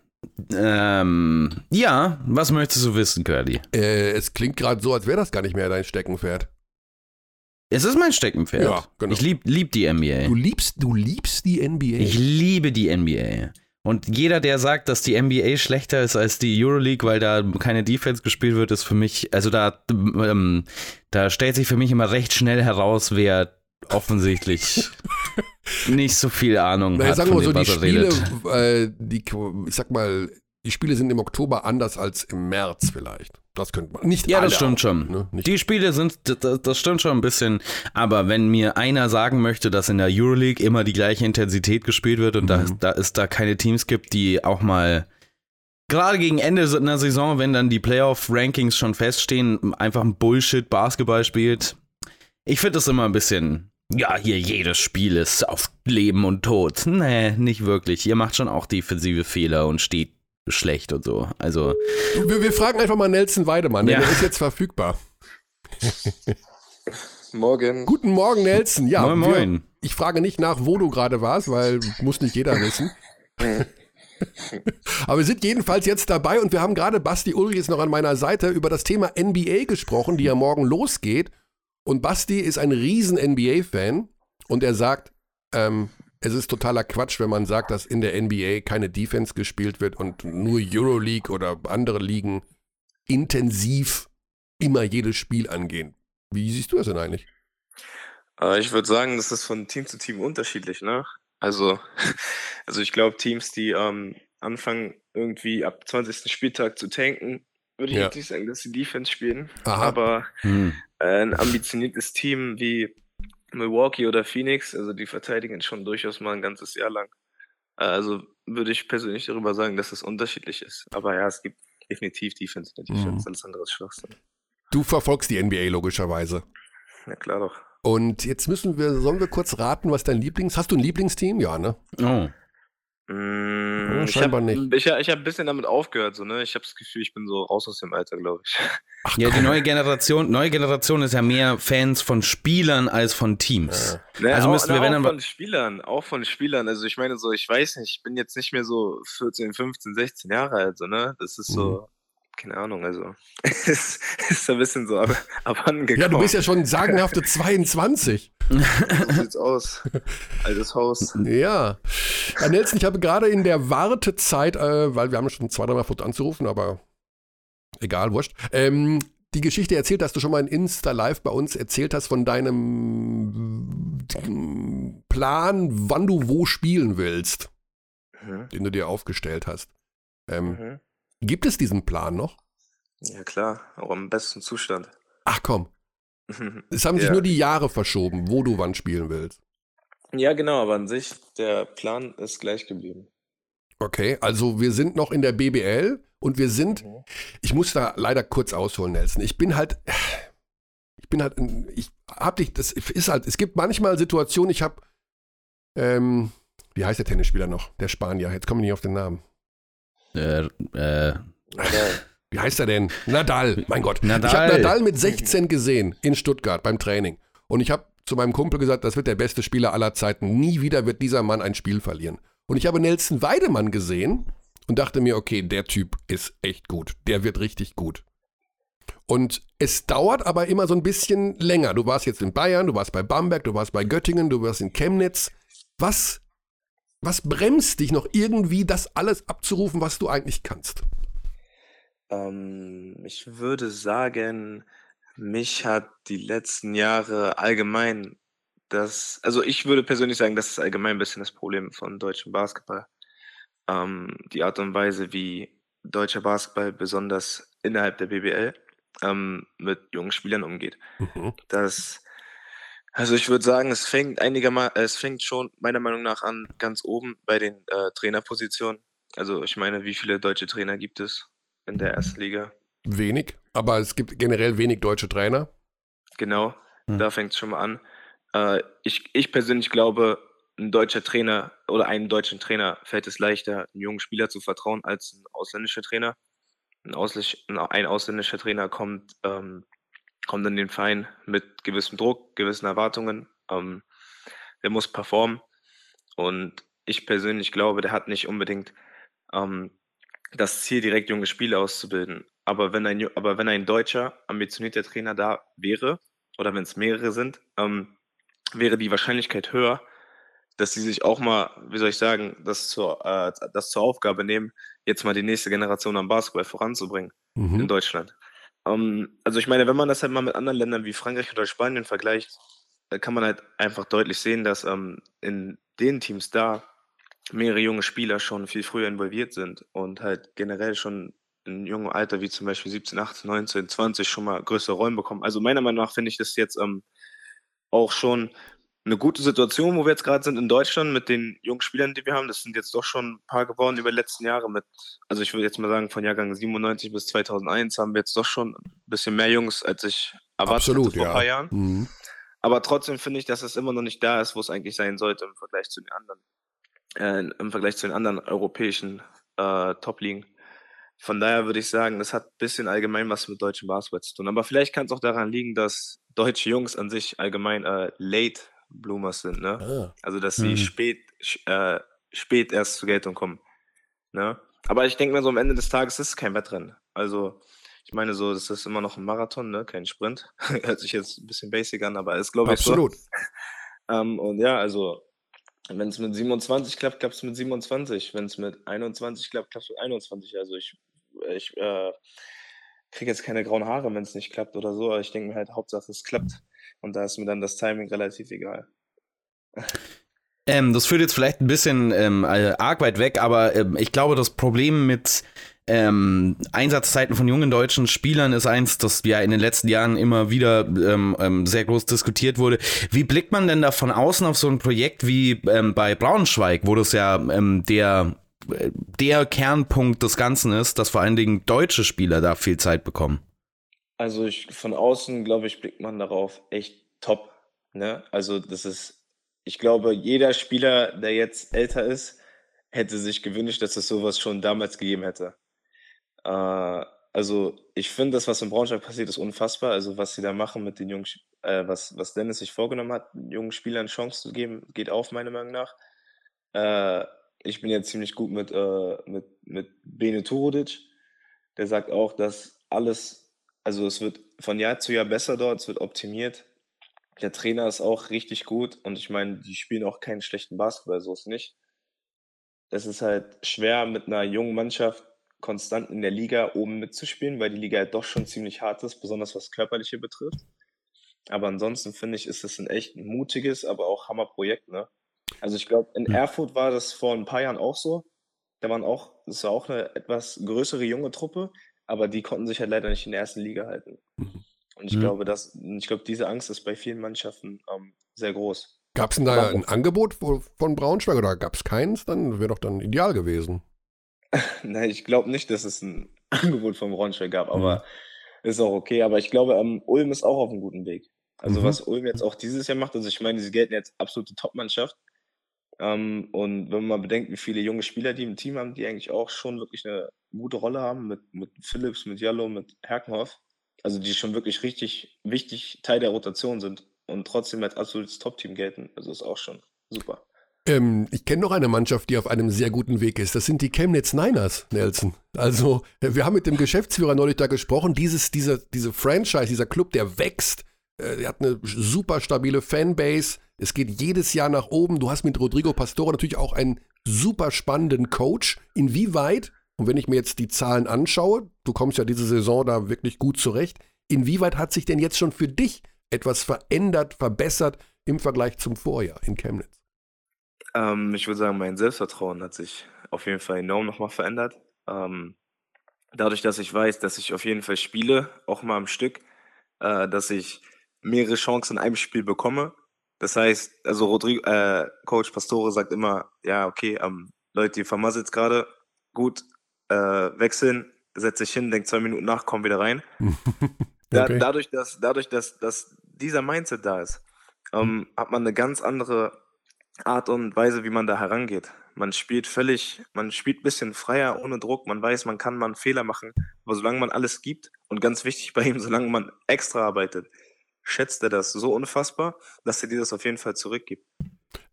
Ähm, ja, was möchtest du wissen, Curly? Äh, es klingt gerade so, als wäre das gar nicht mehr dein Steckenpferd. Es ist mein Steckenpferd. Ja, genau. Ich lieb, lieb die NBA. Du liebst, du liebst die NBA. Ich liebe die NBA. Und jeder, der sagt, dass die NBA schlechter ist als die Euroleague, weil da keine Defense gespielt wird, ist für mich, also da, ähm, da stellt sich für mich immer recht schnell heraus, wer offensichtlich nicht so viel Ahnung Na, hat. Sagen wir so, die Spiele, äh, die, ich sag mal, die Spiele sind im Oktober anders als im März vielleicht. Das könnte man. Nicht ja, das stimmt auch, schon. Ne? Die Spiele sind, das, das, stimmt schon ein bisschen. Aber wenn mir einer sagen möchte, dass in der Euroleague immer die gleiche Intensität gespielt wird und mhm. da, da es da keine Teams gibt, die auch mal gerade gegen Ende einer Saison, wenn dann die Playoff-Rankings schon feststehen, einfach ein Bullshit-Basketball spielt. Ich finde das immer ein bisschen ja, hier jedes Spiel ist auf Leben und Tod. Nee, nicht wirklich. Ihr macht schon auch defensive Fehler und steht schlecht und so. Also. Wir, wir fragen einfach mal Nelson Weidemann, ja. der ist jetzt verfügbar. Morgen. Guten Morgen, Nelson. Ja, moin, moin. Wir, ich frage nicht nach, wo du gerade warst, weil muss nicht jeder wissen. Aber wir sind jedenfalls jetzt dabei und wir haben gerade Basti Ulrich ist noch an meiner Seite über das Thema NBA gesprochen, die ja morgen losgeht. Und Basti ist ein riesen NBA-Fan und er sagt, ähm, es ist totaler Quatsch, wenn man sagt, dass in der NBA keine Defense gespielt wird und nur Euroleague oder andere Ligen intensiv immer jedes Spiel angehen. Wie siehst du das denn eigentlich? Äh, ich würde sagen, das ist von Team zu Team unterschiedlich, ne? Also, also ich glaube, Teams, die ähm, anfangen, irgendwie ab 20. Spieltag zu tanken, würde ich Ja. jetzt nicht sagen, dass sie Defense spielen. Aha. Aber Hm. ein ambitioniertes Team wie Milwaukee oder Phoenix, also die verteidigen schon durchaus mal ein ganzes Jahr lang. Also würde ich persönlich darüber sagen, dass es unterschiedlich ist. Aber ja, es gibt definitiv Defense in der Mhm. Defense, alles andere ist Schwachsinn. Du verfolgst die NBA logischerweise. Ja, klar doch. Und jetzt müssen wir, sollen wir kurz raten, was dein Lieblings... Hast du ein Lieblingsteam? Ja, ne? Oh. Mm, Ja, ich scheinbar hab, nicht. Ich, ich habe ein bisschen damit aufgehört, so, ne? Ich habe das Gefühl, ich bin so raus aus dem Alter, glaube ich. Ach, Ja, die neue Generation, neue Generation ist ja mehr Fans von Spielern als von Teams. Ne, Also auch, müssten wir, ne, wenn auch dann- von Spielern, auch von Spielern. Also ich meine so, ich weiß nicht, ich bin jetzt nicht mehr so 14, 15, 16 Jahre alt, so, ne? Das ist Mhm. so, keine Ahnung, also es ist ein bisschen so ab, abhandengekommen. Ja, du bist ja schon sagenhafte 22. so sieht's aus. Altes Haus. Ja. ja. Nelson, ich habe gerade in der Wartezeit, äh, weil wir haben schon zwei, dreimal versucht anzurufen, aber egal, wurscht, ähm, die Geschichte erzählt, dass du schon mal in Insta Live bei uns erzählt hast von deinem Plan, wann du wo spielen willst, Mhm. den du dir aufgestellt hast. Ähm, Mhm. Gibt es diesen Plan noch? Ja klar, auch im besten Zustand. Ach komm, es haben sich Ja. nur die Jahre verschoben, wo du wann spielen willst. Ja, genau, aber an sich, der Plan ist gleich geblieben. Okay, also wir sind noch in der BBL und wir sind Mhm. Ich muss da leider kurz ausholen, Nelson. Ich bin halt, ich bin halt, ich hab dich, das ist halt, es gibt manchmal Situationen, ich hab, ähm, wie heißt der Tennisspieler noch? Der Spanier, jetzt komme ich nicht auf den Namen. Äh, äh. Wie heißt er denn? Nadal, mein Gott. Nadal. Ich habe Nadal mit 16 gesehen in Stuttgart beim Training. Und ich habe zu meinem Kumpel gesagt, das wird der beste Spieler aller Zeiten. Nie wieder wird dieser Mann ein Spiel verlieren. Und ich habe Nelson Weidemann gesehen und dachte mir, okay, der Typ ist echt gut. Der wird richtig gut. Und es dauert aber immer so ein bisschen länger. Du warst jetzt in Bayern, du warst bei Bamberg, du warst bei Göttingen, du warst in Chemnitz. Was, was bremst dich noch irgendwie, das alles abzurufen, was du eigentlich kannst? Ähm, ich würde sagen, mich hat die letzten Jahre allgemein das, also ich würde persönlich sagen, das ist allgemein ein bisschen das Problem von deutschem Basketball. Ähm, die Art und Weise, wie deutscher Basketball besonders innerhalb der BBL ähm, mit jungen Spielern umgeht. Mhm. Das, also ich würde sagen, es fängt einigermaßen, es fängt schon meiner Meinung nach an ganz oben bei den äh, Trainerpositionen. Also ich meine, wie viele deutsche Trainer gibt es in der ersten Liga? Wenig, aber es gibt generell wenig deutsche Trainer. Genau, Hm. da fängt es schon mal an. Äh, ich, ich persönlich glaube, ein deutscher Trainer oder einem deutschen Trainer fällt es leichter, einem jungen Spieler zu vertrauen als ein ausländischer Trainer. Ein, Ausländ ein ausländischer Trainer kommt, ähm, kommt in den Verein mit gewissem Druck, gewissen Erwartungen. Ähm, der muss performen. Und ich persönlich glaube, der hat nicht unbedingt ähm, das Ziel, direkt junge Spieler auszubilden. Aber wenn ein, aber wenn ein deutscher, ambitionierter Trainer da wäre, oder wenn es mehrere sind, ähm, wäre die Wahrscheinlichkeit höher, dass sie sich auch mal, wie soll ich sagen, das zur, äh, das zur Aufgabe nehmen, jetzt mal die nächste Generation am Basketball voranzubringen in Mhm. Deutschland. Ähm, also ich meine, wenn man das halt mal mit anderen Ländern wie Frankreich oder Spanien vergleicht, äh, kann man halt einfach deutlich sehen, dass ähm, in den Teams da mehrere junge Spieler schon viel früher involviert sind und halt generell schon in jungem Alter, wie zum Beispiel 17, 18, 19, 20, schon mal größere Rollen bekommen. Also meiner Meinung nach finde ich das jetzt ähm, auch schon eine gute Situation, wo wir jetzt gerade sind in Deutschland mit den jungen Spielern, die wir haben. Das sind jetzt doch schon ein paar geworden über die letzten Jahre mit, also ich würde jetzt mal sagen, von Jahrgang 97 bis 2001 haben wir jetzt doch schon ein bisschen mehr Jungs, als ich erwartet Absolut, vor ein paar Jahren. ja. Mhm. Aber trotzdem finde ich, dass es immer noch nicht da ist, wo es eigentlich sein sollte im Vergleich zu den anderen, äh, im Vergleich zu den anderen europäischen äh, Top-Ligen. Von daher würde ich sagen, das hat ein bisschen allgemein was mit deutschem Basketball zu tun. Aber vielleicht kann es auch daran liegen, dass deutsche Jungs an sich allgemein äh, Late Bloomers sind, ne? Ah. Also dass sie Mhm. spät, äh, spät erst zur Geltung kommen. Ne? Aber ich denke mir so am Ende des Tages ist es kein Wettrennen. Also ich meine so, das ist immer noch ein Marathon, ne? Kein Sprint. Hört sich jetzt ein bisschen basic an, aber ist glaube ich so. Absolut. Ähm, und ja, also wenn es mit 27 klappt, klappt es mit 27. Wenn es mit 21 klappt, klappt es mit 21. Also ich, ich äh, kriege jetzt keine grauen Haare, wenn es nicht klappt oder so. Aber ich denke mir halt, Hauptsache es klappt. Und da ist mir dann das Timing relativ egal. Ähm, das führt jetzt vielleicht ein bisschen ähm, äh, arg weit weg, aber ähm, ich glaube, das Problem mit ähm, Einsatzzeiten von jungen deutschen Spielern ist eins, das ja in den letzten Jahren immer wieder ähm, ähm, sehr groß diskutiert wurde. Wie blickt man denn da von außen auf so ein Projekt wie ähm, bei Braunschweig, wo das ja ähm, der der Kernpunkt des Ganzen ist, dass vor allen Dingen deutsche Spieler da viel Zeit bekommen? Also ich, von außen, glaube ich, blickt man darauf echt top. Ne? Also das ist, ich glaube, jeder Spieler, der jetzt älter ist, hätte sich gewünscht, dass es sowas schon damals gegeben hätte. Äh, also ich finde, das, was in Braunschweig passiert, ist unfassbar. Also was sie da machen mit den jungen, äh, was, was Dennis sich vorgenommen hat, jungen Spielern Chance zu geben, geht auf, meiner Meinung nach. Äh, ich bin ja ziemlich gut mit, äh, mit, mit Bene Turudic. Der sagt auch, dass alles, also es wird von Jahr zu Jahr besser dort, es wird optimiert. Der Trainer ist auch richtig gut und ich meine, die spielen auch keinen schlechten Basketball, so ist nicht. Es ist halt schwer, mit einer jungen Mannschaft konstant in der Liga oben mitzuspielen, weil die Liga halt doch schon ziemlich hart ist, besonders was Körperliche betrifft. Aber ansonsten finde ich, ist es ein echt mutiges, aber auch Hammerprojekt, ne? Also ich glaube, in Erfurt war das vor ein paar Jahren auch so. Da waren auch, das war auch eine etwas größere junge Truppe, aber die konnten sich halt leider nicht in der ersten Liga halten. Mhm. Und ich mhm. glaube, dass, ich glaube, diese Angst ist bei vielen Mannschaften ähm, sehr groß. Gab es denn da ein Angebot von Braunschweig oder gab es keins? Dann wäre doch dann ideal gewesen. Nein, ich glaube nicht, dass es ein Angebot von Braunschweig gab, aber mhm. ist auch okay. Aber ich glaube, ähm, Ulm ist auch auf einem guten Weg. Also mhm. was Ulm jetzt auch dieses Jahr macht, also ich meine, sie gelten jetzt absolute Top-Mannschaft. Ähm, und wenn man bedenkt, wie viele junge Spieler die im Team haben, die eigentlich auch schon wirklich eine gute Rolle haben, mit, mit Phillips, mit Jallo, mit Herkenhoff, also die schon wirklich richtig wichtig Teil der Rotation sind und trotzdem als absolutes Top-Team gelten, also ist auch schon super. Ähm, ich kenne noch eine Mannschaft, die auf einem sehr guten Weg ist. Das sind die Chemnitz Niners, Nelson. Also, wir haben mit dem Geschäftsführer neulich da gesprochen. Dieses, dieser, diese Franchise, dieser Club, der wächst. Äh, der hat eine super stabile Fanbase. Es geht jedes Jahr nach oben. Du hast mit Rodrigo Pastore natürlich auch einen super spannenden Coach. Inwieweit, und wenn ich mir jetzt die Zahlen anschaue, du kommst ja diese Saison da wirklich gut zurecht, inwieweit hat sich denn jetzt schon für dich etwas verändert, verbessert im Vergleich zum Vorjahr in Chemnitz? Ähm, ich würde sagen, mein Selbstvertrauen hat sich auf jeden Fall enorm nochmal verändert. Ähm, dadurch, dass ich weiß, dass ich auf jeden Fall spiele, auch mal am Stück, äh, dass ich mehrere Chancen in einem Spiel bekomme. Das heißt, also Rodrigo, äh, Coach Pastore sagt immer, ja, okay, ähm, Leute, ihr vermasselt gerade, gut, äh, wechseln, setzt sich hin, denkt zwei Minuten nach, komm wieder rein. da, okay. dadurch, dass, dadurch, dass, dass dieser Mindset da ist, ähm, hat man eine ganz andere Art und Weise, wie man da herangeht. Man spielt völlig, man spielt ein bisschen freier, ohne Druck. Man weiß, man kann mal einen Fehler machen. Aber solange man alles gibt und ganz wichtig bei ihm, solange man extra arbeitet, schätzt er das so unfassbar, dass er dir das auf jeden Fall zurückgibt.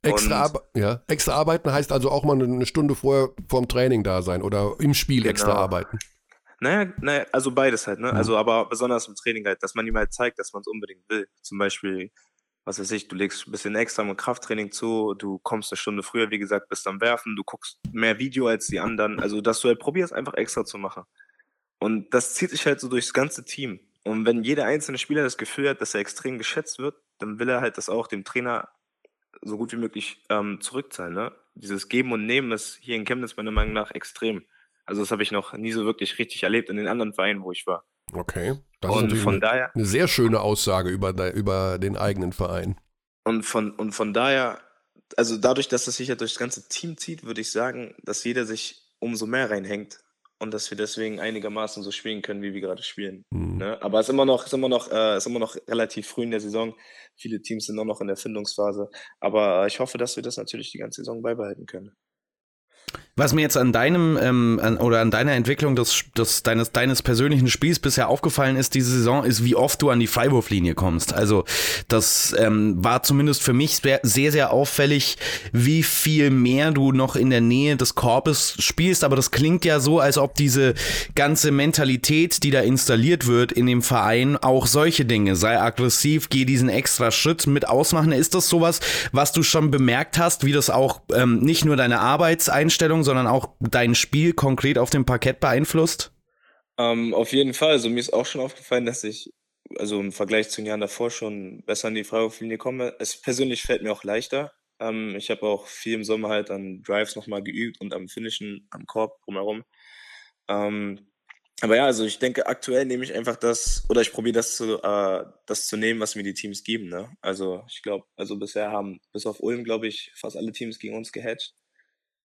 Extra, Ar ja. extra arbeiten heißt also auch mal eine Stunde vorher vorm Training da sein oder im Spiel genau. extra arbeiten. Naja, naja, also beides halt, ne? Mhm. Also aber besonders im Training halt, dass man ihm halt zeigt, dass man es unbedingt will. Zum Beispiel, was weiß ich, du legst ein bisschen extra mit Krafttraining zu, du kommst eine Stunde früher, wie gesagt, bist am Werfen, du guckst mehr Video als die anderen. Also, dass du halt probierst, einfach extra zu machen. Und das zieht sich halt so durchs ganze Team. Und wenn jeder einzelne Spieler das Gefühl hat, dass er extrem geschätzt wird, dann will er halt das auch dem Trainer so gut wie möglich ähm, zurückzahlen. Ne? Dieses Geben und Nehmen ist hier in Chemnitz meiner Meinung nach extrem. Also das habe ich noch nie so wirklich richtig erlebt in den anderen Vereinen, wo ich war. Okay. Das und ist von eine, daher eine sehr schöne Aussage über, über den eigenen Verein. Und von, und von daher, also dadurch, dass das sich ja durch das ganze Team zieht, würde ich sagen, dass jeder sich umso mehr reinhängt und dass wir deswegen einigermaßen so spielen können, wie wir gerade spielen. Mhm. Ne? Aber es ist immer noch, ist immer noch, äh, ist immer noch relativ früh in der Saison. Viele Teams sind noch, noch in der Findungsphase. Aber ich hoffe, dass wir das natürlich die ganze Saison beibehalten können. Was mir jetzt an deinem ähm, an, oder an deiner Entwicklung des, des, deines, deines persönlichen Spiels bisher aufgefallen ist, diese Saison, ist, wie oft du an die Freiwurflinie kommst. Also das ähm, war zumindest für mich sehr, sehr auffällig, wie viel mehr du noch in der Nähe des Korbes spielst. Aber das klingt ja so, als ob diese ganze Mentalität, die da installiert wird in dem Verein, auch solche Dinge, sei aggressiv, geh diesen extra Schritt mit ausmachen. Ist das sowas, was du schon bemerkt hast, wie das auch ähm, nicht nur deine Arbeitseinstellung, sondern auch dein Spiel konkret auf dem Parkett beeinflusst? Ähm, auf jeden Fall. Also mir ist auch schon aufgefallen, dass ich also im Vergleich zu den Jahren davor schon besser an die Freiwurflinie komme. Es persönlich fällt mir auch leichter. Ähm, ich habe auch viel im Sommer halt an Drives nochmal geübt und am Finishen am Korb drumherum. Ähm, aber ja, also ich denke, aktuell nehme ich einfach das, oder ich probiere das zu, äh, das zu nehmen, was mir die Teams geben. Ne? Also ich glaube, also bisher haben bis auf Ulm, glaube ich, fast alle Teams gegen uns gehatcht.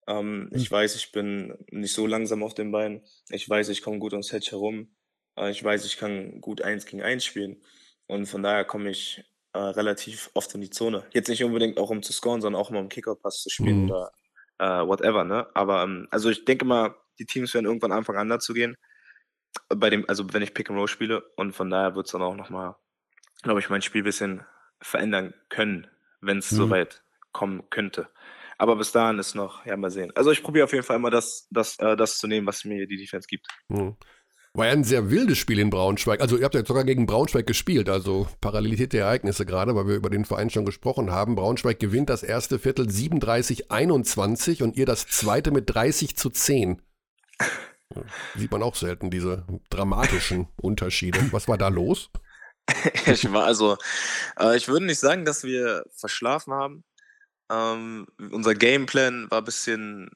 Ähm, ich Hm. weiß, ich bin nicht so langsam auf den Beinen. Ich weiß, ich komme gut ums Hedge herum. Äh, ich weiß, ich kann gut eins gegen eins spielen. Und von daher komme ich äh, relativ oft in die Zone. Jetzt nicht unbedingt auch um zu scoren, sondern auch mal um Kickoff-Pass zu spielen Mhm. oder äh, whatever. Ne? Aber ähm, also ich denke mal, die Teams werden irgendwann anfangen anders zu gehen. Bei dem, also wenn ich Pick and Roll spiele und von daher wird es dann auch nochmal, glaube ich, mein Spiel ein bisschen verändern können, wenn es Mhm. soweit kommen könnte. Aber bis dahin ist noch, ja, mal sehen. Also ich probiere auf jeden Fall immer das, das, äh, das zu nehmen, was mir die Defense gibt. Hm. War ja ein sehr wildes Spiel in Braunschweig. Also ihr habt ja sogar gegen Braunschweig gespielt, also Parallelität der Ereignisse gerade, weil wir über den Verein schon gesprochen haben. Braunschweig gewinnt das erste Viertel 37-21 und ihr das zweite mit 30 zu 10. Ja, Sieht man auch selten, diese dramatischen Unterschiede. Was war da los? ich war also, äh, ich würde nicht sagen, dass wir verschlafen haben. Ähm, unser Gameplan war ein bisschen,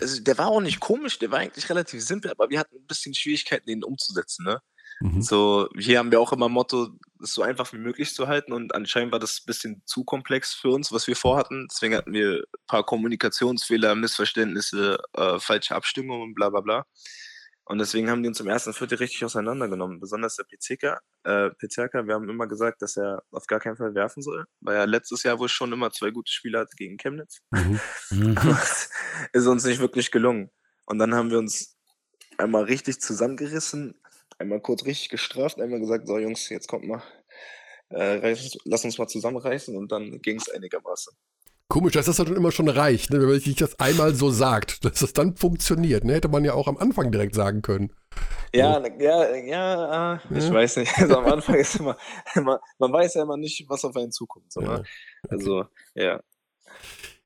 also der war auch nicht komisch, der war eigentlich relativ simpel, aber wir hatten ein bisschen Schwierigkeiten, den umzusetzen, ne? Mhm. So, hier haben wir auch immer Motto, es so einfach wie möglich zu halten und anscheinend war das ein bisschen zu komplex für uns, was wir vorhatten. Deswegen hatten wir ein paar Kommunikationsfehler, Missverständnisse, äh, falsche Abstimmungen und bla bla bla. Und deswegen haben die uns im ersten Viertel richtig auseinandergenommen. Besonders der Pizzica, äh, Pizzica, wir haben immer gesagt, dass er auf gar keinen Fall werfen soll, weil er letztes Jahr wohl schon immer zwei gute Spiele hatte gegen Chemnitz. Mhm. Mhm. Ist uns nicht wirklich gelungen. Und dann haben wir uns einmal richtig zusammengerissen, einmal kurz richtig gestraft, einmal gesagt, so Jungs, jetzt kommt mal, äh, reiß, lass uns mal zusammenreißen und dann ging es einigermaßen. Komisch, dass das dann immer schon reicht, ne? wenn man sich das einmal so sagt, dass das dann funktioniert. Ne? Hätte man ja auch am Anfang direkt sagen können. Ja, ja, ja, äh, ich Ja? weiß nicht. Also am Anfang ist immer, immer, man weiß ja immer nicht, was auf einen zukommt. So, Ja, ne? Also, ja.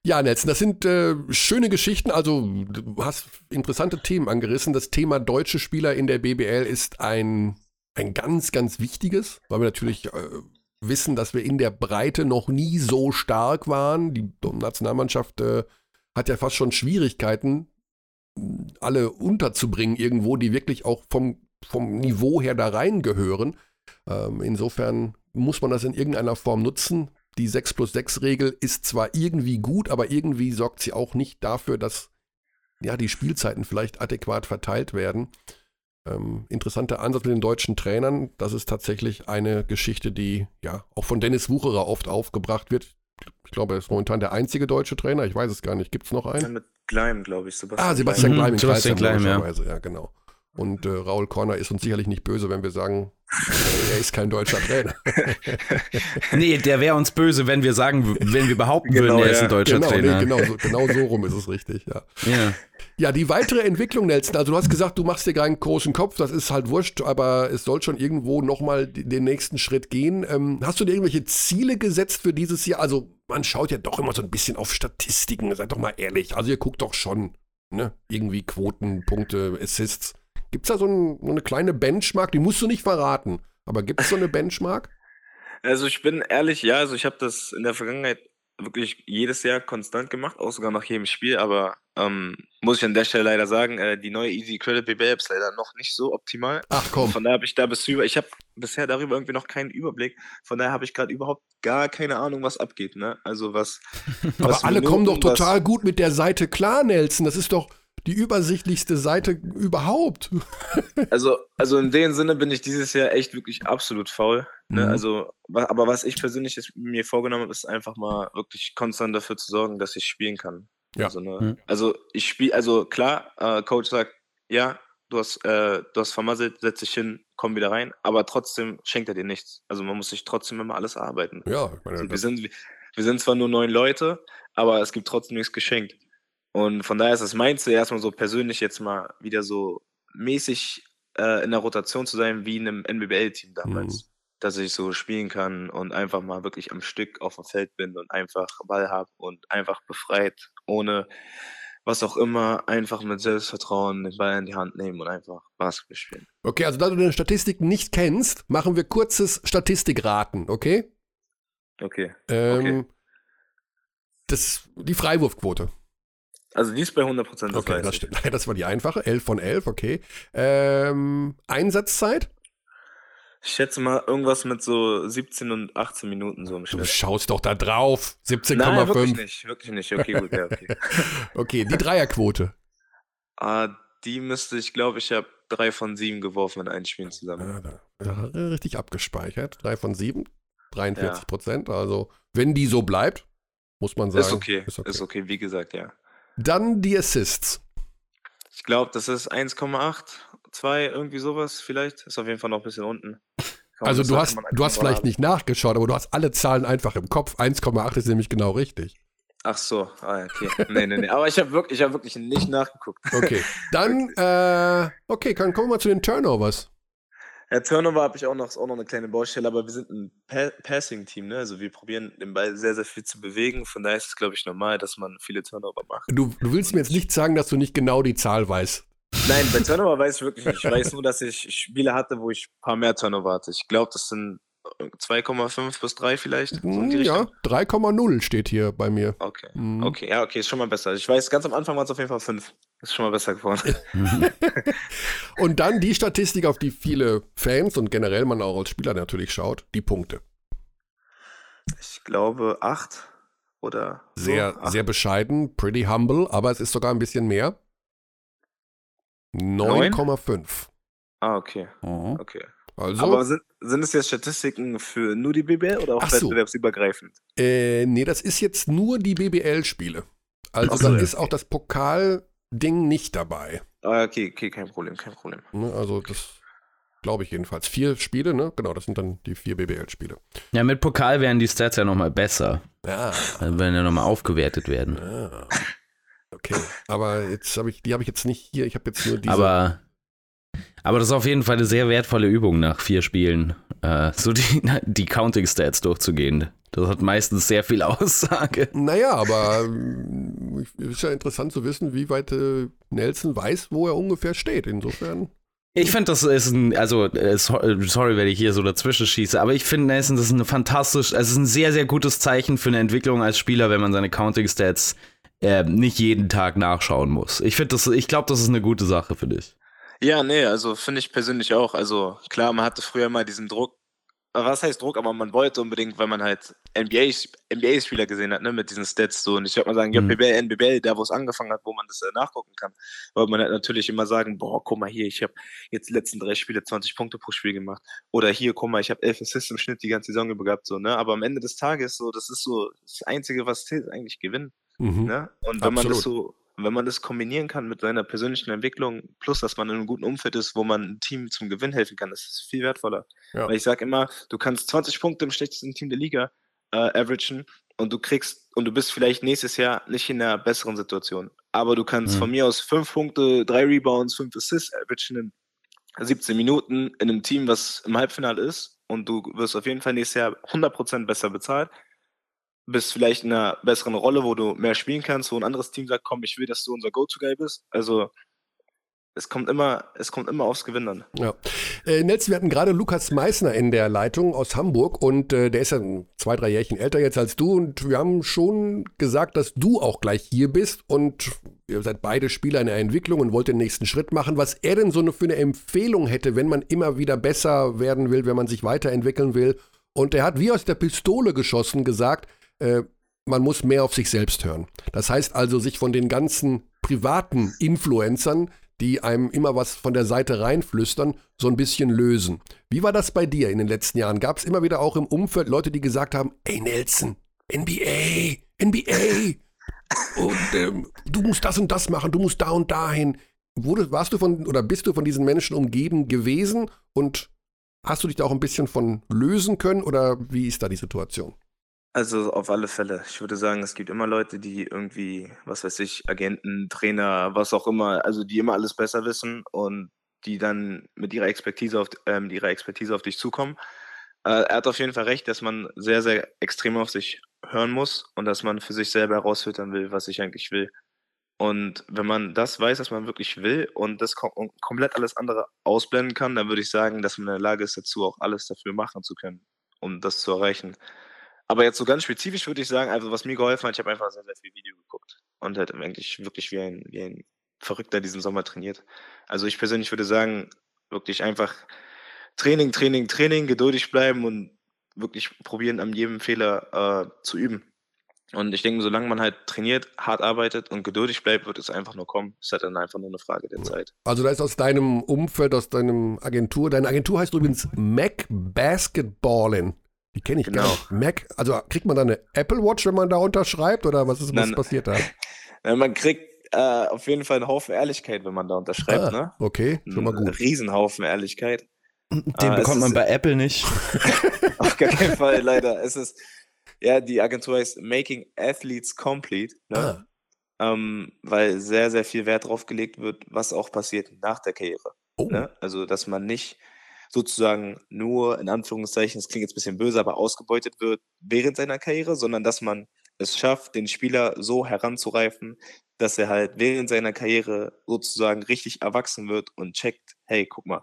Ja, Nelson, das sind äh, schöne Geschichten. Also, du hast interessante Themen angerissen. Das Thema deutsche Spieler in der BBL ist ein, ein ganz, ganz wichtiges, weil wir natürlich äh, wissen, dass wir in der Breite noch nie so stark waren. Die Nationalmannschaft äh, hat ja fast schon Schwierigkeiten, alle unterzubringen irgendwo, die wirklich auch vom, vom Niveau her da reingehören. Ähm, insofern muss man das in irgendeiner Form nutzen. Die 6 plus 6 Regel ist zwar irgendwie gut, aber irgendwie sorgt sie auch nicht dafür, dass ja, die Spielzeiten vielleicht adäquat verteilt werden. Ähm, interessanter Ansatz mit den deutschen Trainern. Das ist tatsächlich eine Geschichte, die ja auch von Dennis Wucherer oft aufgebracht wird. Ich glaube, er ist momentan der einzige deutsche Trainer. Ich weiß es gar nicht. Gibt es noch einen? Mit Gleim, glaube ich. Sebastian Ah, Sebastian Mhm, Gleim in Sebastian Kreisheim, Gleim, ja. logischerweise, ja. genau. Und äh, Raul Korner ist uns sicherlich nicht böse, wenn wir sagen, er ist kein deutscher Trainer. Nee, der wäre uns böse, wenn wir sagen, wenn wir behaupten Genau, würden, er ist ja. ein deutscher genau, Trainer. Nee, genau, so, genau so rum ist es richtig, ja. Ja. Ja, die weitere Entwicklung, Nelson, also du hast gesagt, du machst dir keinen großen Kopf, das ist halt wurscht, aber es soll schon irgendwo nochmal den nächsten Schritt gehen. Ähm, hast du dir irgendwelche Ziele gesetzt für dieses Jahr? Also man schaut ja doch immer so ein bisschen auf Statistiken, seid doch mal ehrlich. Also ihr guckt doch schon, ne, irgendwie Quoten, Punkte, Assists. Gibt's da so, ein, eine kleine Benchmark? Die musst du nicht verraten, aber gibt's so eine Benchmark? Also ich bin ehrlich, ja, also ich habe das in der Vergangenheit wirklich jedes Jahr konstant gemacht, auch sogar nach jedem Spiel, aber ähm, muss ich an der Stelle leider sagen, äh, die neue Easy Credit BB App ist leider noch nicht so optimal. Ach komm. Von daher habe ich da bis über, ich habe bisher darüber irgendwie noch keinen Überblick. Von daher habe ich gerade überhaupt gar keine Ahnung, was abgeht. Ne? Also was. Aber was alle kommen doch Minuten, was- total gut mit der Seite klar, Nelson. Das ist doch die übersichtlichste Seite überhaupt. Also, also in dem Sinne bin ich dieses Jahr echt wirklich absolut faul. Ne? Mhm. Also, aber was ich persönlich mir vorgenommen habe, ist einfach mal wirklich konstant dafür zu sorgen, dass ich spielen kann. Ja. Also, ne? Mhm. also ich spiele, also klar, äh, Coach sagt, ja, du hast, äh, du hast vermasselt, setz dich hin, komm wieder rein, aber trotzdem schenkt er dir nichts. Also man muss sich trotzdem immer alles arbeiten. Ja, ich meine, Also wir, sind, wir sind zwar nur neun Leute, aber es gibt trotzdem nichts geschenkt. Und von daher ist mein Ziel, erstmal so persönlich jetzt mal wieder so mäßig äh, in der Rotation zu sein, wie in einem NBBL-Team damals. Dass ich so spielen kann und einfach mal wirklich am Stück auf dem Feld bin und einfach Ball habe und einfach befreit, ohne was auch immer, einfach mit Selbstvertrauen den Ball in die Hand nehmen und einfach Basketball spielen. Okay, also da du deine Statistiken nicht kennst, machen wir kurzes Statistikraten, okay? Okay. Ähm, Das, die Freiwurfquote. Also die ist bei 100 Prozent. Okay, das stimmt. Das war die einfache. 11 von 11, okay. Ähm, Einsatzzeit? Ich schätze mal irgendwas mit so 17 und 18 Minuten so im Du Schnitt. schaust doch da drauf. Nein, wirklich 17,5. nicht, wirklich nicht. Okay, gut, ja, okay. Okay, die Dreierquote. ah, die müsste ich, glaube ich, habe drei von sieben geworfen in allen Spielen zusammen. Ja, da, ja, richtig abgespeichert. 3 von 7, 43 Prozent. Also, wenn die so bleibt, muss man sagen. ist, okay, Ist okay. ist okay, wie gesagt, ja. Dann die Assists. Ich glaube, das ist 1,8, 2, irgendwie sowas vielleicht. Ist auf jeden Fall noch ein bisschen unten. Kann Also du hast, du hast vielleicht haben. nicht nachgeschaut, aber du hast alle Zahlen einfach im Kopf. 1,8 ist nämlich genau richtig. Ach so, ah, okay. Nee, nee, nee. Aber ich habe wirklich, ich hab wirklich nicht nachgeguckt. Okay. Dann, äh, okay, dann kommen wir mal zu den Turnovers. Ja, Turnover habe ich auch noch, ist auch noch eine kleine Baustelle, aber wir sind ein pa Passing-Team, ne? Also wir probieren den Ball sehr, sehr viel zu bewegen. Von daher ist es, glaube ich, normal, dass man viele Turnover macht. Du, du willst mir jetzt nicht sagen, dass du nicht genau die Zahl weißt. Nein, bei Turnover weiß ich wirklich nicht. Ich weiß nur, dass ich Spiele hatte, wo ich ein paar mehr Turnover hatte. Ich glaube, das sind 2,5 bis 3 vielleicht. So Hm, ja, Richtung. 3,0 steht hier bei mir. Okay. Mhm. Okay, ja, okay, ist schon mal besser. Ich weiß, ganz am Anfang waren es auf jeden Fall 5. Ist schon mal besser geworden. Und dann die Statistik, auf die viele Fans und generell man auch als Spieler natürlich schaut, die Punkte. Ich glaube 8 oder so. Sehr, Acht. sehr bescheiden, pretty humble, aber es ist sogar ein bisschen mehr. 9,5. Ah, okay, Oh. okay. Also, Aber sind, sind es jetzt Statistiken für nur die BBL oder auch Ach so. wettbewerbsübergreifend? äh, nee, das ist jetzt nur die BBL-Spiele. Also Ach so, da ja. ist auch das Pokal-Ding nicht dabei. Ah, okay, okay, kein Problem, kein Problem. Ne? Also das glaube ich jedenfalls. Vier Spiele, ne? Genau, das sind dann die vier BBL-Spiele. Ja, mit Pokal wären die Stats ja nochmal besser. Ja, Dann werden ja nochmal aufgewertet werden. ja. Okay, aber jetzt habe ich, die habe ich jetzt nicht hier. Ich habe jetzt nur diese. Aber, aber das ist auf jeden Fall eine sehr wertvolle Übung nach vier Spielen, äh, so die, die Counting Stats durchzugehen. Das hat meistens sehr viel Aussage. Naja, aber ähm, ist ja interessant zu wissen, wie weit äh, Nelson weiß, wo er ungefähr steht. Insofern. Ich finde, das ist ein, also, äh, äh, sorry, wenn ich hier so dazwischen schieße, aber ich finde, Nelson, das ist eine fantastisch, es ist ein sehr, sehr gutes Zeichen für eine Entwicklung als Spieler, wenn man seine Counting Stats äh, nicht jeden Tag nachschauen muss. Ich finde, das, ich glaube, das ist eine gute Sache für dich. Ja, nee, also finde ich persönlich auch. Also klar, man hatte früher mal diesen Druck. Was heißt Druck? Aber man wollte unbedingt, weil man halt NBA-Spieler NBA gesehen hat, ne, mit diesen Stats so. Und ich würde mal sagen, ja, Mhm. BBL, NBL, da wo es angefangen hat, wo man das äh, nachgucken kann. Weil man halt natürlich immer sagen, boah, guck mal hier, ich habe jetzt die letzten drei Spiele 20 Punkte pro Spiel gemacht. Oder hier, guck mal, ich habe 11 Assists im Schnitt die ganze Saison über gehabt, so, ne. Aber am Ende des Tages, so, das ist so das Einzige, was zählt, eigentlich gewinnen. Mhm. Ne? Und wenn man das Absolut. So, wenn man das kombinieren kann mit seiner persönlichen Entwicklung, plus dass man in einem guten Umfeld ist, wo man ein Team zum Gewinn helfen kann, das ist viel wertvoller. Ja. Weil ich sage immer, du kannst 20 Punkte im schlechtesten Team der Liga äh, averagen und du kriegst und du bist vielleicht nächstes Jahr nicht in einer besseren Situation. Aber du kannst Mhm. von mir aus 5 Punkte, 3 Rebounds, 5 Assists averagen in 17 Minuten in einem Team, was im Halbfinale ist und du wirst auf jeden Fall nächstes Jahr 100% besser bezahlt bist vielleicht in einer besseren Rolle, wo du mehr spielen kannst, wo ein anderes Team sagt, komm, ich will, dass du unser Go-To-Guy bist. Also es kommt immer, es kommt immer aufs Gewinn an. Ja. Äh, Nelson, wir hatten gerade Lukas Meissner in der Leitung aus Hamburg und äh, der ist ja zwei, drei Jährchen älter jetzt als du und wir haben schon gesagt, dass du auch gleich hier bist und ihr seid beide Spieler in der Entwicklung und wollt den nächsten Schritt machen. Was er denn so eine, für eine Empfehlung hätte, wenn man immer wieder besser werden will, wenn man sich weiterentwickeln will. Und er hat wie aus der Pistole geschossen gesagt, äh, man muss mehr auf sich selbst hören. Das heißt also, sich von den ganzen privaten Influencern, die einem immer was von der Seite reinflüstern, so ein bisschen lösen. Wie war das bei dir in den letzten Jahren? Gab es immer wieder auch im Umfeld Leute, die gesagt haben, ey Nelson, NBA, NBA, und ähm, du musst das und das machen, du musst da und dahin. Wurde, warst du von oder bist du von diesen Menschen umgeben gewesen und hast du dich da auch ein bisschen von lösen können oder wie ist da die Situation? Also auf alle Fälle. Ich würde sagen, es gibt immer Leute, die irgendwie, was weiß ich, Agenten, Trainer, was auch immer, also die immer alles besser wissen und die dann mit ihrer Expertise auf, äh, ihrer Expertise auf dich zukommen. Äh, er hat auf jeden Fall recht, dass man sehr, sehr extrem auf sich hören muss und dass man für sich selber herausfiltern will, was ich eigentlich will. Und wenn man das weiß, dass man wirklich will und das kom und komplett alles andere ausblenden kann, dann würde ich sagen, dass man in der Lage ist, dazu auch alles dafür machen zu können, um das zu erreichen. Aber jetzt so ganz spezifisch würde ich sagen, also was mir geholfen hat, ich habe einfach sehr, sehr viel Video geguckt und halt eigentlich wirklich wie ein, wie ein Verrückter diesen Sommer trainiert. Also ich persönlich würde sagen, wirklich einfach Training, Training, Training, geduldig bleiben und wirklich probieren, an jedem Fehler äh, zu üben. Und ich denke, solange man halt trainiert, hart arbeitet und geduldig bleibt, wird es einfach nur kommen. Es ist halt dann einfach nur eine Frage der Zeit. Also da ist aus deinem Umfeld, aus deinem Agentur, deine Agentur heißt übrigens Mac Basketballin. Die kenne ich Genau. gar nicht. Mac, also kriegt man da eine Apple Watch, wenn man da unterschreibt oder was ist was Nein. passiert da? Man kriegt äh, auf jeden Fall einen Haufen Ehrlichkeit, wenn man da unterschreibt. Ah, Ne? Okay, schon mal Einen gut. Riesenhaufen Ehrlichkeit. Den Ah, bekommt man ist- bei Apple nicht. Auf gar keinen Fall, leider. Es ist, ja, die Agentur heißt Making Athletes Complete, ne? Ah, ähm, weil sehr, sehr viel Wert drauf gelegt wird, was auch passiert nach der Karriere. oh, Ne? Also, dass man nicht sozusagen nur, in Anführungszeichen, das klingt jetzt ein bisschen böse, aber ausgebeutet wird während seiner Karriere, sondern dass man es schafft, den Spieler so heranzureifen, dass er halt während seiner Karriere sozusagen richtig erwachsen wird und checkt, hey, guck mal,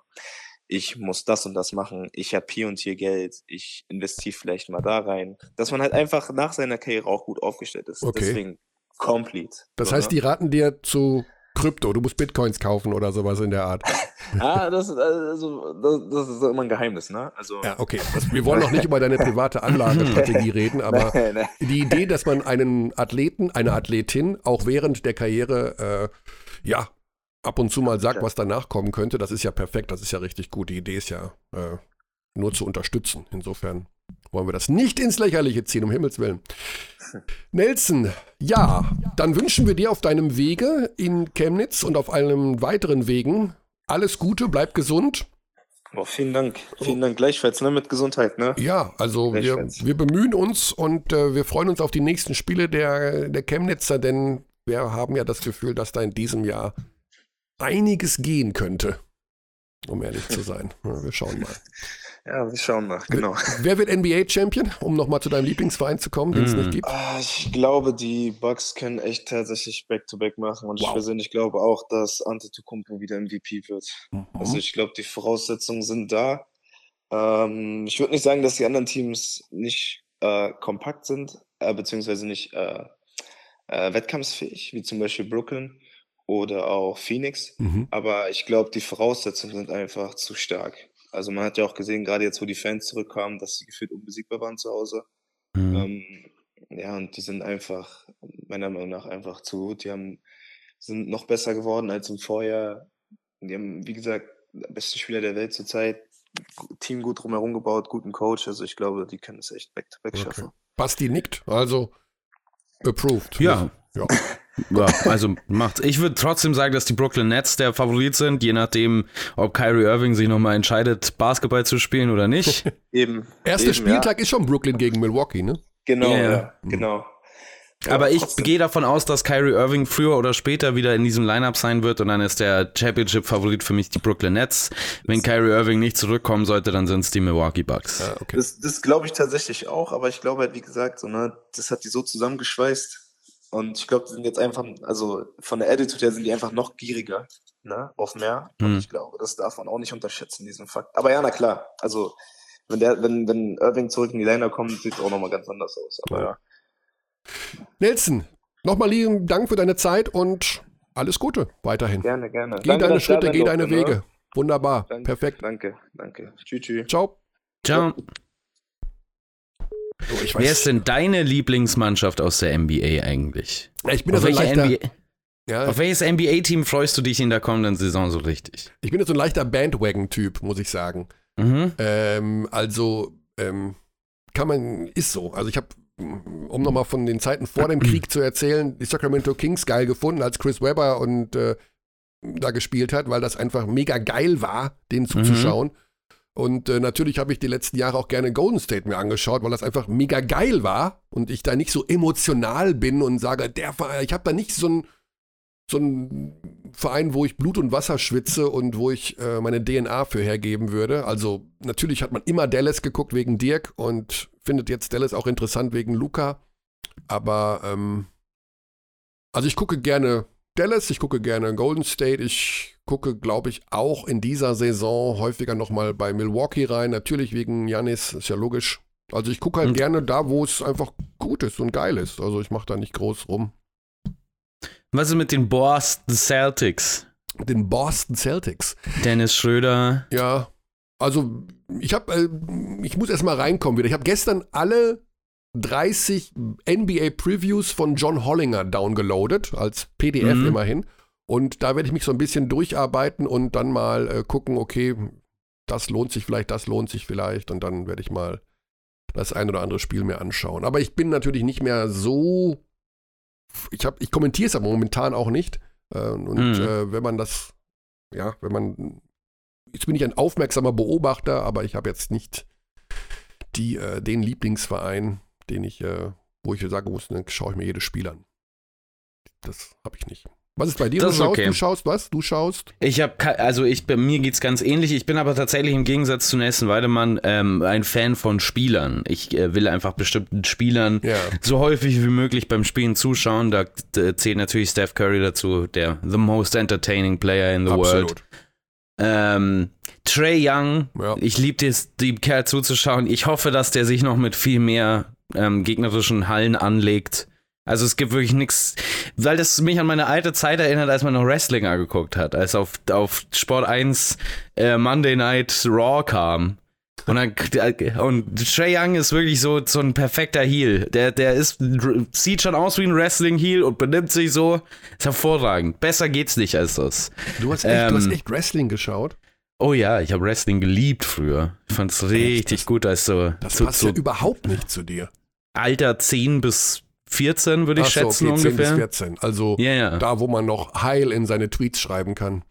ich muss das und das machen, ich habe hier und hier Geld, ich investiere vielleicht mal da rein, dass man halt einfach nach seiner Karriere auch gut aufgestellt ist. Okay. Deswegen complete. das so, heißt, ne? die raten dir zu Krypto, du musst Bitcoins kaufen oder sowas in der Art. Ah, das, ist, also, das, das ist immer ein Geheimnis, ne? Also, Ja, okay. Das, wir wollen noch nicht über deine private Anlagestrategie reden, aber nee, nee. die Idee, dass man einen Athleten, eine Athletin auch während der Karriere, äh, ja, ab und zu mal sagt, Ja. was danach kommen könnte, das ist ja perfekt, das ist ja richtig gut. Die Idee ist ja äh, nur zu unterstützen. Insofern wollen wir das nicht ins Lächerliche ziehen, um Himmels Willen. Nelson, ja, dann wünschen wir dir auf deinem Wege in Chemnitz und auf allen weiteren Wegen alles Gute, bleib gesund. Boah, vielen Dank. Vielen Dank gleichfalls, ne? Mit Gesundheit, ne? Ja, also wir, wir bemühen uns und äh, wir freuen uns auf die nächsten Spiele der, der Chemnitzer, denn wir haben ja das Gefühl, dass da in diesem Jahr einiges gehen könnte, um ehrlich zu sein. Ja, wir schauen mal. Ja, wir schauen mal, genau. Wer wird NBA-Champion, um nochmal zu deinem Lieblingsverein zu kommen, den es Mm. nicht gibt? Ah, ich glaube, die Bucks können echt tatsächlich Back-to-Back machen und Wow. ich persönlich glaube auch, dass Antetokounmpo wieder MVP wird. Also Mhm. ich glaube, die Voraussetzungen sind da. Ähm, ich würde nicht sagen, dass die anderen Teams nicht äh, kompakt sind, äh, beziehungsweise nicht äh, äh, wettkampfsfähig, wie zum Beispiel Brooklyn oder auch Phoenix. Mhm. Aber ich glaube, die Voraussetzungen sind einfach zu stark. Also man hat ja auch gesehen, gerade jetzt, wo die Fans zurückkamen, dass sie gefühlt unbesiegbar waren zu Hause. Mhm. Ähm, ja, und die sind einfach, meiner Meinung nach, einfach zu gut. Die haben, sind noch besser geworden als im Vorjahr. Die haben, wie gesagt, besten Spieler der Welt zurzeit, Team gut drumherum gebaut, guten Coach. Also ich glaube, die können es echt back-to-back Okay. schaffen. Basti nickt, also approved. Ja. Ja. Ja, also macht's. Ich würde trotzdem sagen, dass die Brooklyn Nets der Favorit sind, je nachdem, ob Kyrie Irving sich nochmal entscheidet, Basketball zu spielen oder nicht. Eben. Erster eben, Spieltag ist schon Brooklyn gegen Milwaukee, ne? Ja. Genau, Ja, ja, ja. genau. Aber Ja, ich trotzdem. gehe davon aus, dass Kyrie Irving früher oder später wieder in diesem Lineup sein wird und dann ist der Championship-Favorit für mich die Brooklyn Nets. Wenn Kyrie Irving nicht zurückkommen sollte, dann sind es die Milwaukee Bucks. Ja, okay. Das, das glaube ich tatsächlich auch, aber ich glaube halt, wie gesagt, so, ne, das hat die so zusammengeschweißt. Und ich glaube, die sind jetzt einfach, also von der Attitude her sind die einfach noch gieriger, ne, auf mehr. Und Hm. ich glaube, das darf man auch nicht unterschätzen, diesen Fakt. Aber ja, na klar, also, wenn der, wenn, wenn Irving zurück in die Liner kommt, sieht es auch nochmal ganz anders aus. Aber ja. Nelson, nochmal lieben Dank für deine Zeit und alles Gute weiterhin. Gerne, gerne. Geh deine dass ich da Schritte, geh deine ne? Wege. Wunderbar, Danke. perfekt. Danke, danke. Tschüss, tschüss. Ciao. Ciao. Ich, Wer ist denn deine Lieblingsmannschaft aus der NBA eigentlich? ich bin Auf, so ein welche leichter, NBA, ja, auf welches NBA-Team freust du dich in der kommenden Saison so richtig? ich bin ja so ein leichter Bandwagon-Typ, muss ich sagen. Mhm. Ähm, also, ähm, kann man, ist so. Also ich habe, um nochmal von den Zeiten vor dem Krieg zu erzählen, die Sacramento Kings geil gefunden, als Chris Webber und äh, da gespielt hat, weil das einfach mega geil war, denen zuzuschauen. Und äh, natürlich habe ich die letzten Jahre auch gerne Golden State mir angeschaut, weil das einfach mega geil war und ich da nicht so emotional bin und sage, der Verein, ich habe da nicht so ein so ein Verein, wo ich Blut und Wasser schwitze und wo ich äh, meine DNA für hergeben würde. Also natürlich hat man immer Dallas geguckt wegen Dirk und findet jetzt Dallas auch interessant wegen Luca. Aber ähm, also ich gucke gerne Dallas, ich gucke gerne Golden State, ich gucke, glaube ich, auch in dieser Saison häufiger nochmal bei Milwaukee rein. Natürlich wegen Janis, ist ja logisch. Also ich gucke halt Und- gerne da, wo es einfach gut ist und geil ist. Also ich mache da nicht groß rum. Was ist mit den Boston Celtics? Den Boston Celtics. Dennis Schröder. Ja, also ich habe, äh, ich muss erst mal reinkommen wieder. Ich habe gestern alle 30 NBA Previews von John Hollinger downgeloadet, als PDF Mhm. immerhin. Und da werde ich mich so ein bisschen durcharbeiten und dann mal äh, gucken, okay, das lohnt sich vielleicht, das lohnt sich vielleicht. Und dann werde ich mal das ein oder andere Spiel mir anschauen. Aber ich bin natürlich nicht mehr so. Ich, hab- ich kommentiere es aber momentan auch nicht. Äh, und Mhm. äh, wenn man das, ja, wenn man. Jetzt bin ich ein aufmerksamer Beobachter, aber ich habe jetzt nicht die, äh, den Lieblingsverein, den ich, äh, wo ich sagen muss, dann schaue ich mir jedes Spiel an. Das habe ich nicht. Was ist bei dir? Das du schaust, okay. du schaust was? Du schaust? Ich habe, also ich, bei mir geht's ganz ähnlich. Ich bin aber tatsächlich im Gegensatz zu Nelson Weidemann ähm, ein Fan von Spielern. Ich äh, will einfach bestimmten Spielern Ja. so häufig wie möglich beim Spielen zuschauen. Da äh, zählt natürlich Steph Curry dazu, der the most entertaining player in the world. Absolut. Ähm, Trey Young, Ja. ich liebe es, dem Kerl zuzuschauen. Ich hoffe, dass der sich noch mit viel mehr ähm, gegnerischen Hallen anlegt. Also es gibt wirklich nichts, weil das mich an meine alte Zeit erinnert, als man noch Wrestling angeguckt hat, als auf, auf Sport 1 äh, Monday Night Raw kam. Und, dann, und Trey Young ist wirklich so, so ein perfekter Heel. Der, der ist, sieht schon aus wie ein Wrestling-Heel und benimmt sich so. Ist hervorragend. Besser geht's nicht als das. Du hast, echt, du hast Ähm, echt Wrestling geschaut. Oh ja, ich habe Wrestling geliebt früher. Ich fand's richtig Das- gut, als so, Das so, passt so ja überhaupt nicht zu dir. Alter 10 bis 14, würde ich Ach so, schätzen okay, 10 bis ungefähr. 14. Also ja. da, wo man noch heil in seine Tweets schreiben kann.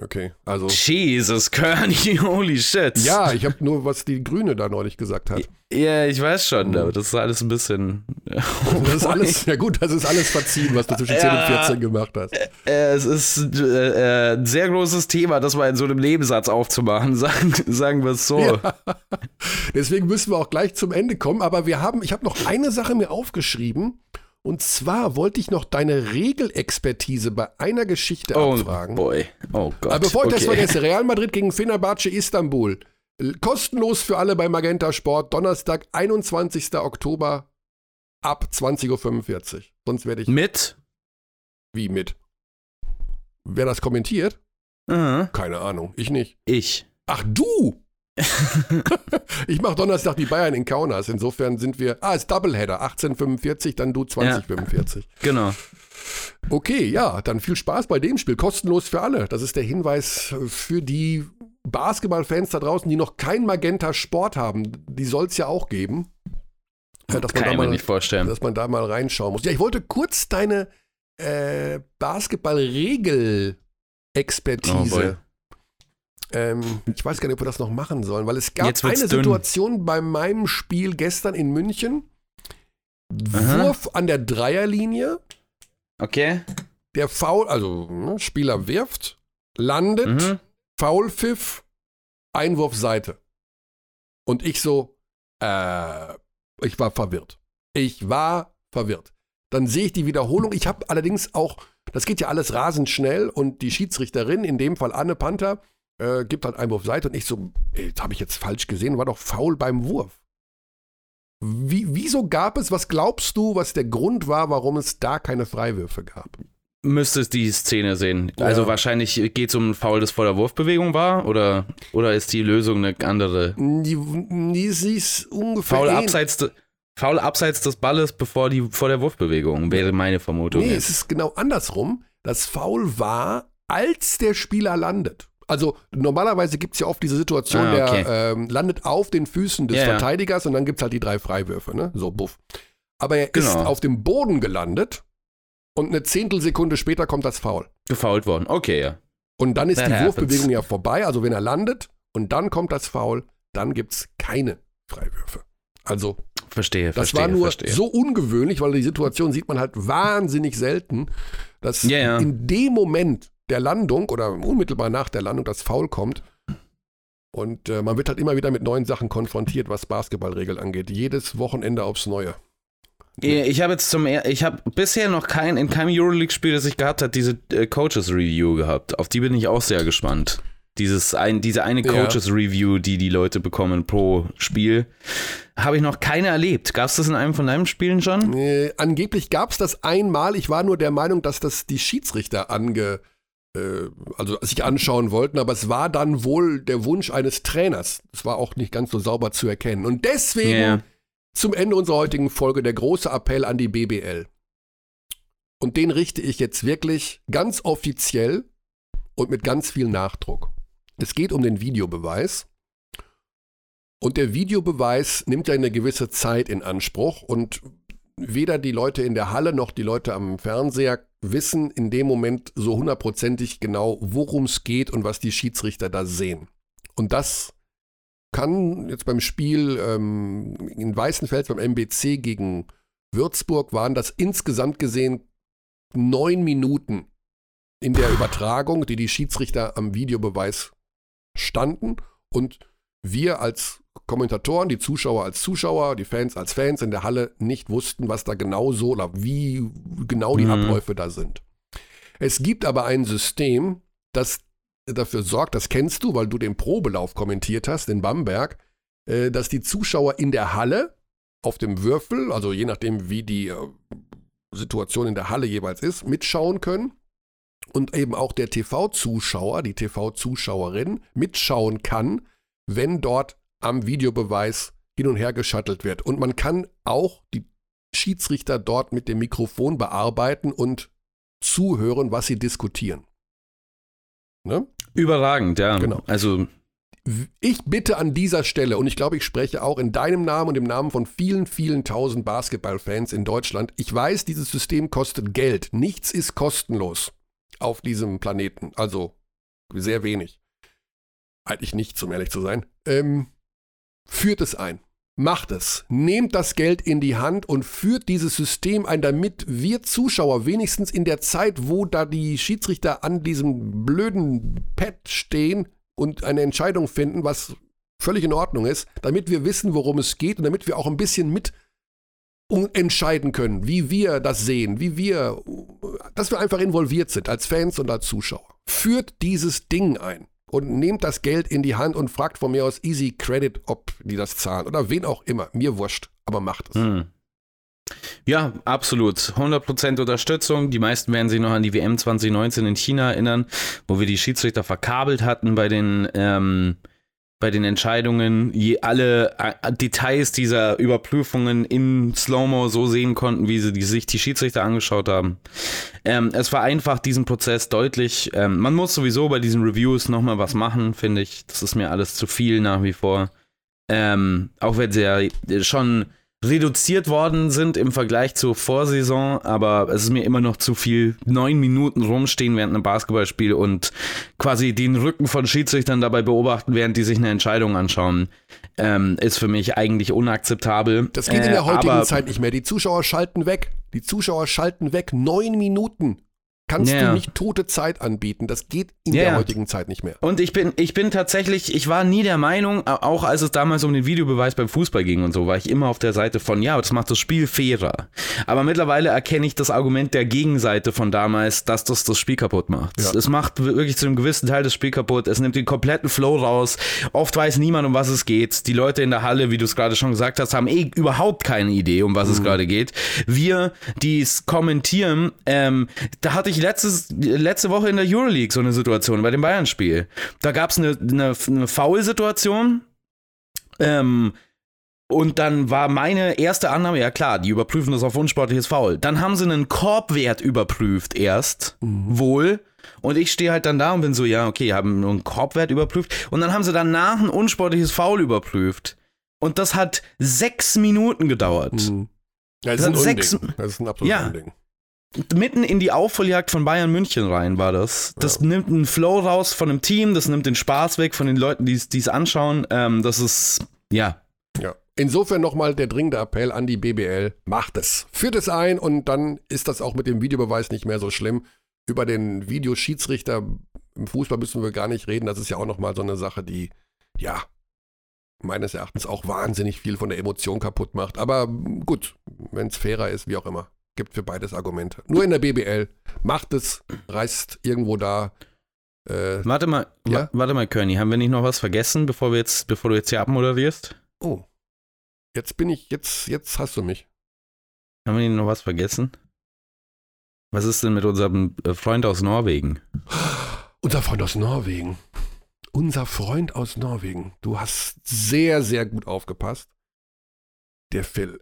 Okay, also. Jesus, Kearney, holy shit. Ja, ich habe nur, was die Grüne da neulich gesagt hat. Ja, ich weiß schon, Mhm. aber das ist alles ein bisschen. Das ist alles, ja gut, das ist alles verziehen, was du zwischen 10 und Ja. 14 gemacht hast. Äh, es ist äh, äh, ein sehr großes Thema, das mal in so einem Nebensatz aufzumachen, sagen, sagen wir es so. Ja. Deswegen müssen wir auch gleich zum Ende kommen. Aber wir haben, ich habe noch eine Sache mir aufgeschrieben. Und zwar wollte ich noch deine Regelexpertise bei einer Geschichte Oh abfragen. boy. Oh Gott. Aber bevor ich das okay. vergesse, Real Madrid gegen Fenerbahce Istanbul. Kostenlos für alle bei Magenta Sport. Donnerstag, 21. Oktober ab 20.45 Uhr. Sonst werde ich Mit? wie mit. Wer das kommentiert? Aha. Keine Ahnung. Ich nicht. Ich. Ach du! ich mache Donnerstag die Bayern in Kaunas. Insofern sind wir. Ah, ist Doubleheader. 1845, dann du 2045. Genau. Okay, ja, dann viel Spaß bei dem Spiel. Kostenlos für alle. Das ist der Hinweis für die Basketballfans da draußen, die noch kein Magenta Sport haben. Die soll es ja auch geben. Äh, Dass man, Kann da mal, nicht vorstellen. dass man da mal reinschauen muss. Ja, ich wollte kurz deine äh, Oh, Basketball-Regel-Expertise. Ähm, ich weiß gar nicht, ob wir das noch machen sollen, weil es gab eine dünn. Situation bei meinem Spiel gestern in München. Aha. Wurf an der Dreierlinie. Okay. Der Foul, also ne, Spieler wirft, landet, Mhm. Foulpfiff, Einwurf Seite. Und ich so, äh, ich war verwirrt. Ich war verwirrt. Dann sehe ich die Wiederholung. Ich habe allerdings auch, das geht ja alles rasend schnell und die Schiedsrichterin, in dem Fall Anne Panther, äh, gibt halt Einwurf Seite und ich so, ey, das habe ich jetzt falsch gesehen, war doch faul beim Wurf. Wie, wieso gab es, was glaubst du, was der Grund war, warum es da keine Freiwürfe gab? Müsstest die Szene sehen. Also Ja. wahrscheinlich geht es um ein Foul, das vor der Wurfbewegung war? Oder, oder ist die Lösung eine andere? Die, die, sie ist ungefähr. Foul abseits, Foul abseits des Balles bevor die, vor der Wurfbewegung, wäre meine Vermutung. Nee, jetzt. es ist genau andersrum. Das Foul war, als der Spieler landet. Also normalerweise gibt es ja oft diese Situation, Ah, okay. der ähm, landet auf den Füßen des Ja. Verteidigers und dann gibt es halt die drei Freiwürfe, ne? So, buff. Aber er ist Genau. auf dem Boden gelandet und eine Zehntelsekunde später kommt das Foul. Gefoult worden. Okay, ja. Und dann ist That die happens. Wurfbewegung ja vorbei. Also wenn er landet und dann kommt das Foul, dann gibt es keine Freiwürfe. Also Verstehe, das verstehe. war nur verstehe. so ungewöhnlich, weil die Situation sieht man halt wahnsinnig selten, dass ja. in dem Moment der Landung oder unmittelbar nach der Landung das Foul kommt. Und äh, man wird halt immer wieder mit neuen Sachen konfrontiert, was Basketballregeln angeht. Jedes Wochenende aufs Neue. Ich habe jetzt zum er ich habe bisher noch kein in keinem Euroleague-Spiel, das ich gehabt habe, diese äh, Coaches Review gehabt. Auf die bin ich auch sehr gespannt. Dieses ein, diese eine. Coaches Review, die die Leute bekommen pro Spiel, habe ich noch keine erlebt. Gab es das in einem von deinen Spielen schon? Äh, angeblich gab es das einmal. Ich war nur der Meinung, dass das die Schiedsrichter ange, also sich anschauen wollten, aber es war dann wohl der Wunsch eines Trainers. Es war auch nicht ganz so sauber zu erkennen. Und deswegen Ja. zum Ende unserer heutigen Folge der große Appell an die BBL. Und den richte ich jetzt wirklich ganz offiziell und mit ganz viel Nachdruck. Es geht um den Videobeweis. Und der Videobeweis nimmt ja eine gewisse Zeit in Anspruch und weder die Leute in der Halle noch die Leute am Fernseher wissen in dem Moment so hundertprozentig genau, worum es geht und was die Schiedsrichter da sehen. Und das kann jetzt beim Spiel ähm, in Weißenfels beim MBC gegen Würzburg waren das insgesamt gesehen neun Minuten in der Übertragung, die die Schiedsrichter am Videobeweis standen und wir als Kommentatoren, die Zuschauer als Zuschauer, die Fans als Fans in der Halle nicht wussten, was da genau so oder wie genau die Mhm. Abläufe da sind. Es gibt aber ein System, das dafür sorgt, das kennst du, weil du den Probelauf kommentiert hast in Bamberg, äh, dass die Zuschauer in der Halle auf dem Würfel, also je nachdem, wie die äh, Situation in der Halle jeweils ist, mitschauen können und eben auch der TV-Zuschauer, die TV-Zuschauerin mitschauen kann, wenn dort am Videobeweis hin und her geschattelt wird. Und man kann auch die Schiedsrichter dort mit dem Mikrofon bearbeiten und zuhören, was sie diskutieren. Ne? Überragend, ja. Genau. Also, Ich bitte an dieser Stelle, und ich glaube, ich spreche auch in deinem Namen und im Namen von vielen, vielen tausend Basketballfans in Deutschland. Ich weiß, dieses System kostet Geld. Nichts ist kostenlos auf diesem Planeten. Also sehr wenig. Eigentlich nichts, um ehrlich zu sein. Ähm, führt es ein. Macht es. Nehmt das Geld in die Hand und führt dieses System ein, damit wir Zuschauer wenigstens in der Zeit, wo da die Schiedsrichter an diesem blöden Pad stehen und eine Entscheidung finden, was völlig in Ordnung ist, damit wir wissen, worum es geht und damit wir auch ein bisschen mit entscheiden können, wie wir das sehen, wie wir, dass wir einfach involviert sind als Fans und als Zuschauer. Führt dieses Ding ein und nehmt das Geld in die Hand und fragt von mir aus Easy Credit, ob die das zahlen oder wen auch immer. Mir wurscht, aber macht es. hm. Ja, absolut. 100% Unterstützung. Die meisten werden sich noch an die WM 2019 in China erinnern, wo wir die Schiedsrichter verkabelt hatten bei den, ähm, bei den Entscheidungen. Je alle äh, Details dieser Überprüfungen in Slow-Mo so sehen konnten, wie sie die, sich die Schiedsrichter angeschaut haben. Ähm, es vereinfacht diesen Prozess deutlich. Ähm, man muss sowieso bei diesen Reviews nochmal was machen, finde ich. Das ist mir alles zu viel nach wie vor. Ähm, auch wenn sie ja schon reduziert worden sind im Vergleich zur Vorsaison, aber es ist mir immer noch zu viel. Neun Minuten rumstehen während einem Basketballspiel und quasi den Rücken von Schiedsrichtern dabei beobachten, während die sich eine Entscheidung anschauen, ähm, ist für mich eigentlich unakzeptabel. Das geht in Äh, der heutigen aber- Zeit nicht mehr. Die Zuschauer schalten weg. Die Zuschauer schalten weg. Neun Minuten. Kannst Ja. du nicht tote Zeit anbieten. Das geht in Ja, der heutigen Zeit nicht mehr. Und ich bin, ich bin tatsächlich, ich war nie der Meinung, au- auch als es damals um den Videobeweis beim Fußball ging und so, war ich immer auf der Seite von, ja, das macht das Spiel fairer. Aber mittlerweile erkenne ich das Argument der Gegenseite von damals, dass das das Spiel kaputt macht. Ja. Es macht wirklich zu einem gewissen Teil das Spiel kaputt. Es nimmt den kompletten Flow raus. Oft weiß niemand, um was es geht. Die Leute in der Halle, wie du es gerade schon gesagt hast, haben eh überhaupt keine Idee, um was es gerade geht. Wir, die es kommentieren, ähm, da hatte ich letztes, letzte Woche in der Euroleague so eine Situation bei dem Bayern-Spiel. Da gab es eine, eine, eine Foul-Situation. Ähm, und dann war meine erste Annahme, ja klar, die überprüfen das auf unsportliches Foul. Dann haben sie einen Korbwert überprüft erst, wohl. Und ich stehe halt dann da und bin so, ja, okay, haben nur einen Korbwert überprüft. Und dann haben sie danach ein unsportliches Foul überprüft. Und das hat sechs Minuten gedauert. Mhm. Ja, das, Das ist ein sechs-. Das ist ein absolutes Ja. Unding. Mitten in die Aufholjagd von Bayern München rein war das. Das nimmt einen Flow raus von dem Team, das nimmt den Spaß weg von den Leuten, die es anschauen. Ähm, das ist, ja, Ja. Insofern nochmal der dringende Appell an die BBL, macht es. Führt es ein und dann ist das auch mit dem Videobeweis nicht mehr so schlimm. Über den Videoschiedsrichter im Fußball müssen wir gar nicht reden. Das ist ja auch nochmal so eine Sache, die, ja, meines Erachtens auch wahnsinnig viel von der Emotion kaputt macht. Aber gut, wenn es fairer ist, wie auch immer. Gibt für beides Argumente. Nur in der BBL. Macht es, reißt irgendwo da. Äh, Warte mal, Ja? wa warte mal, Körny, haben wir nicht noch was vergessen, bevor wir jetzt, bevor du jetzt hier abmoderierst? oh. Jetzt bin ich, jetzt, jetzt hast du mich. Haben wir nicht noch was vergessen? Was ist denn mit unserem äh, Freund aus Norwegen? Unser Freund aus Norwegen. Unser Freund aus Norwegen. Du hast sehr, sehr gut aufgepasst. Der Phil.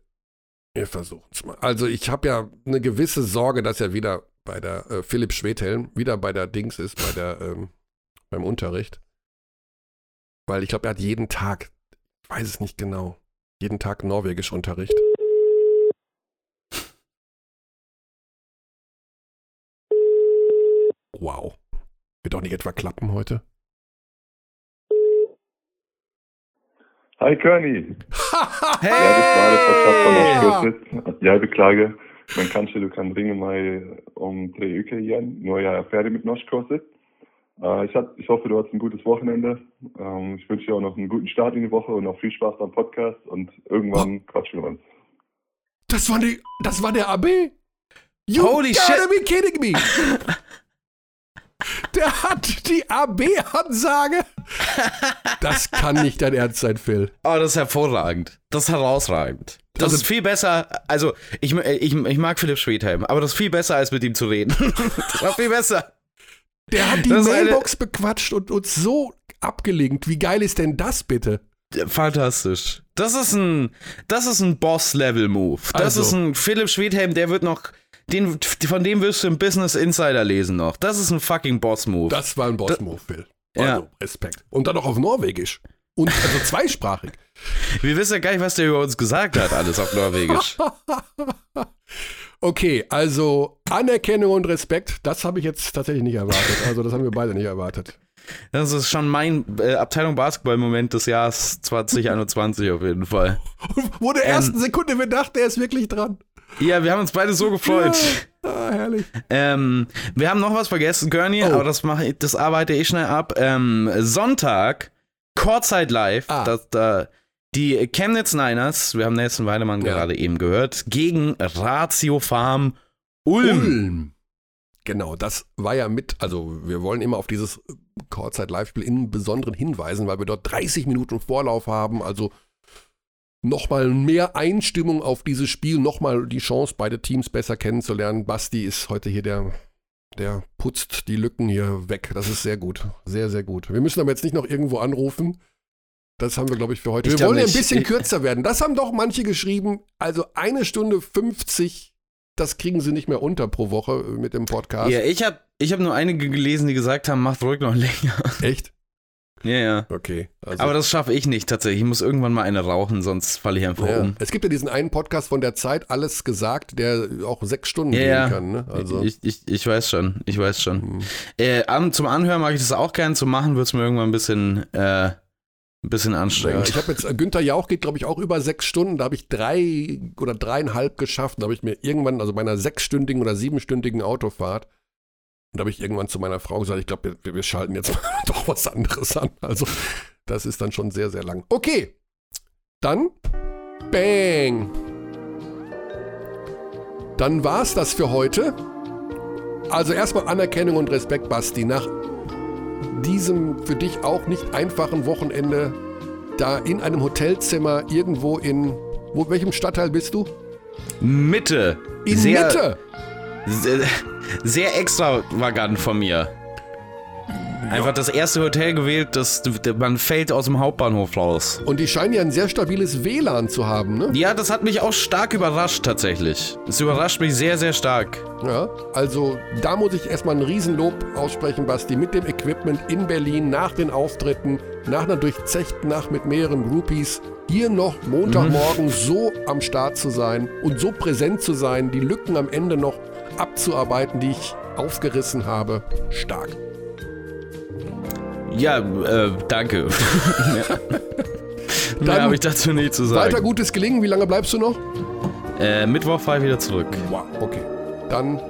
Wir versuchen es mal. Also ich habe ja eine gewisse Sorge, dass er wieder bei der äh, Philipp Schwedhelm, wieder bei der Dings ist, bei der, ähm, beim Unterricht. Weil ich glaube, er hat jeden Tag, ich weiß es nicht genau, jeden Tag Norwegisch Unterricht. Wow. Wird auch nicht etwa klappen heute? Hej Körny! Hey! Ja, det svaret fortsatt på norskkurset. Jeg beklager, men kanskje du kan ringe meg om tre uker igjen når jeg er ferdig mit norskkurset. Äh, ich, hat, ich hoffe, du hattest ein gutes Wochenende. Ähm, ich wünsche dir auch noch einen guten Start in die Woche und noch viel Spaß beim Podcast und irgendwann quatschen wir uns. Das war, die, das war der AB? You Holy gotta shit. be kidding me! Der hat die AB-Ansage. Das kann nicht dein Ernst sein, Phil. Oh, das ist hervorragend. Das ist herausragend. Das Also- ist viel besser, also ich, ich, ich mag Philipp Schwedheim, aber das ist viel besser, als mit ihm zu reden. das war viel besser. Der hat die Das Mailbox bequatscht und uns so abgelinkt. Wie geil ist denn das bitte? Fantastisch. Das ist ein, das ist ein Boss-Level-Move. Das Also. ist ein Philipp Schwedheim, der wird noch, den, von dem wirst du im Business Insider lesen noch. Das ist ein fucking Boss-Move. Das war ein Boss-Move, Phil. Ja. Also, Respekt. Und dann noch auf Norwegisch. Und also zweisprachig. Wir wissen ja gar nicht, was der über uns gesagt hat, alles auf Norwegisch. Okay, also Anerkennung und Respekt, das habe ich jetzt tatsächlich nicht erwartet. Also das haben wir beide nicht erwartet. Das ist schon mein äh, Abteilung Basketball-Moment des Jahres 2021 auf jeden Fall. Wo der Ähm. ersten Sekunde wir dachten, er ist wirklich dran. Ja, wir haben uns beide so gefreut. Ah, herrlich. Ähm, wir haben noch was vergessen, Gurney, Oh. aber das, mache ich, das arbeite ich schnell ab. Ähm, Sonntag, Courtside Live, Ah. das, da, die Chemnitz Niners, wir haben Nelson Weidemann Ja. gerade eben gehört, gegen Ratio Farm Ulm. Ulm. Genau, das war ja mit, also wir wollen immer auf dieses Chorzeit-Live-Spiel in besonderen hinweisen, weil wir dort 30 Minuten Vorlauf haben, also nochmal mehr Einstimmung auf dieses Spiel, nochmal die Chance, beide Teams besser kennenzulernen. Basti ist heute hier der, der putzt die Lücken hier weg. Das ist sehr gut, sehr, sehr gut. Wir müssen aber jetzt nicht noch irgendwo anrufen. Das haben wir, glaube ich, für heute. Ich wir wollen ja ein nicht. bisschen kürzer werden. Das haben doch manche geschrieben. Also eine Stunde 50 das kriegen sie nicht mehr unter pro Woche mit dem Podcast. Ja, ich habe ich hab nur einige gelesen, die gesagt haben, macht ruhig noch länger. Echt? Ja, ja. Okay. Also, Aber das schaffe ich nicht tatsächlich. Ich muss irgendwann mal eine rauchen, sonst falle ich einfach ja. um. Es gibt ja diesen einen Podcast von der Zeit, alles gesagt, der auch sechs Stunden Ja, gehen ja. kann. Ne? Also, Ich, ich, ich weiß schon, ich weiß schon. hm. Äh, an, zum Anhören mag ich das auch gern, zum Machen wird es mir irgendwann ein bisschen, äh, ein bisschen ja, anstrengend. ich habe jetzt, äh, Günther Jauch geht, glaube ich, auch über sechs Stunden. Da habe ich drei oder dreieinhalb geschafft. Da habe ich mir irgendwann, also bei einer sechsstündigen oder siebenstündigen Autofahrt, und da habe ich irgendwann zu meiner Frau gesagt, ich glaube, wir, wir schalten jetzt mal doch was anderes an. Also, das ist dann schon sehr, sehr lang. Okay. Dann, bang. Dann war's das für heute. Also erstmal Anerkennung und Respekt, Basti, nach diesem für dich auch nicht einfachen Wochenende da in einem Hotelzimmer irgendwo in wo, welchem Stadtteil bist du? Mitte. In sehr, Mitte. Sehr, sehr extravagant von mir. Einfach das erste Hotel gewählt, das, man fällt aus dem Hauptbahnhof raus. Und die scheinen ja ein sehr stabiles WLAN zu haben, ne? Ja, das hat mich auch stark überrascht tatsächlich. Es überrascht mich sehr, sehr stark. Ja, also da muss ich erstmal ein Riesenlob aussprechen, Basti, mit dem Equipment in Berlin nach den Auftritten, nach einer durchzechten Nacht mit mehreren Groupies, hier noch Montagmorgen so am Start zu sein und so präsent zu sein, die Lücken am Ende noch abzuarbeiten, die ich aufgerissen habe. Stark. Ja, äh, danke. Mehr habe ich dazu nicht zu sagen. Weiter gutes Gelingen, wie lange bleibst du noch? Äh, Mittwoch fahre ich wieder zurück. Wow, okay. Dann,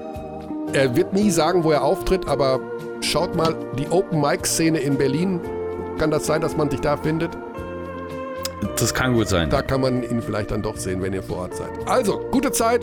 er wird nie sagen, wo er auftritt, aber schaut mal, die Open-Mic-Szene in Berlin, kann das sein, dass man dich da findet? Das kann gut sein. Da kann man ihn vielleicht dann doch sehen, wenn ihr vor Ort seid. Also, gute Zeit.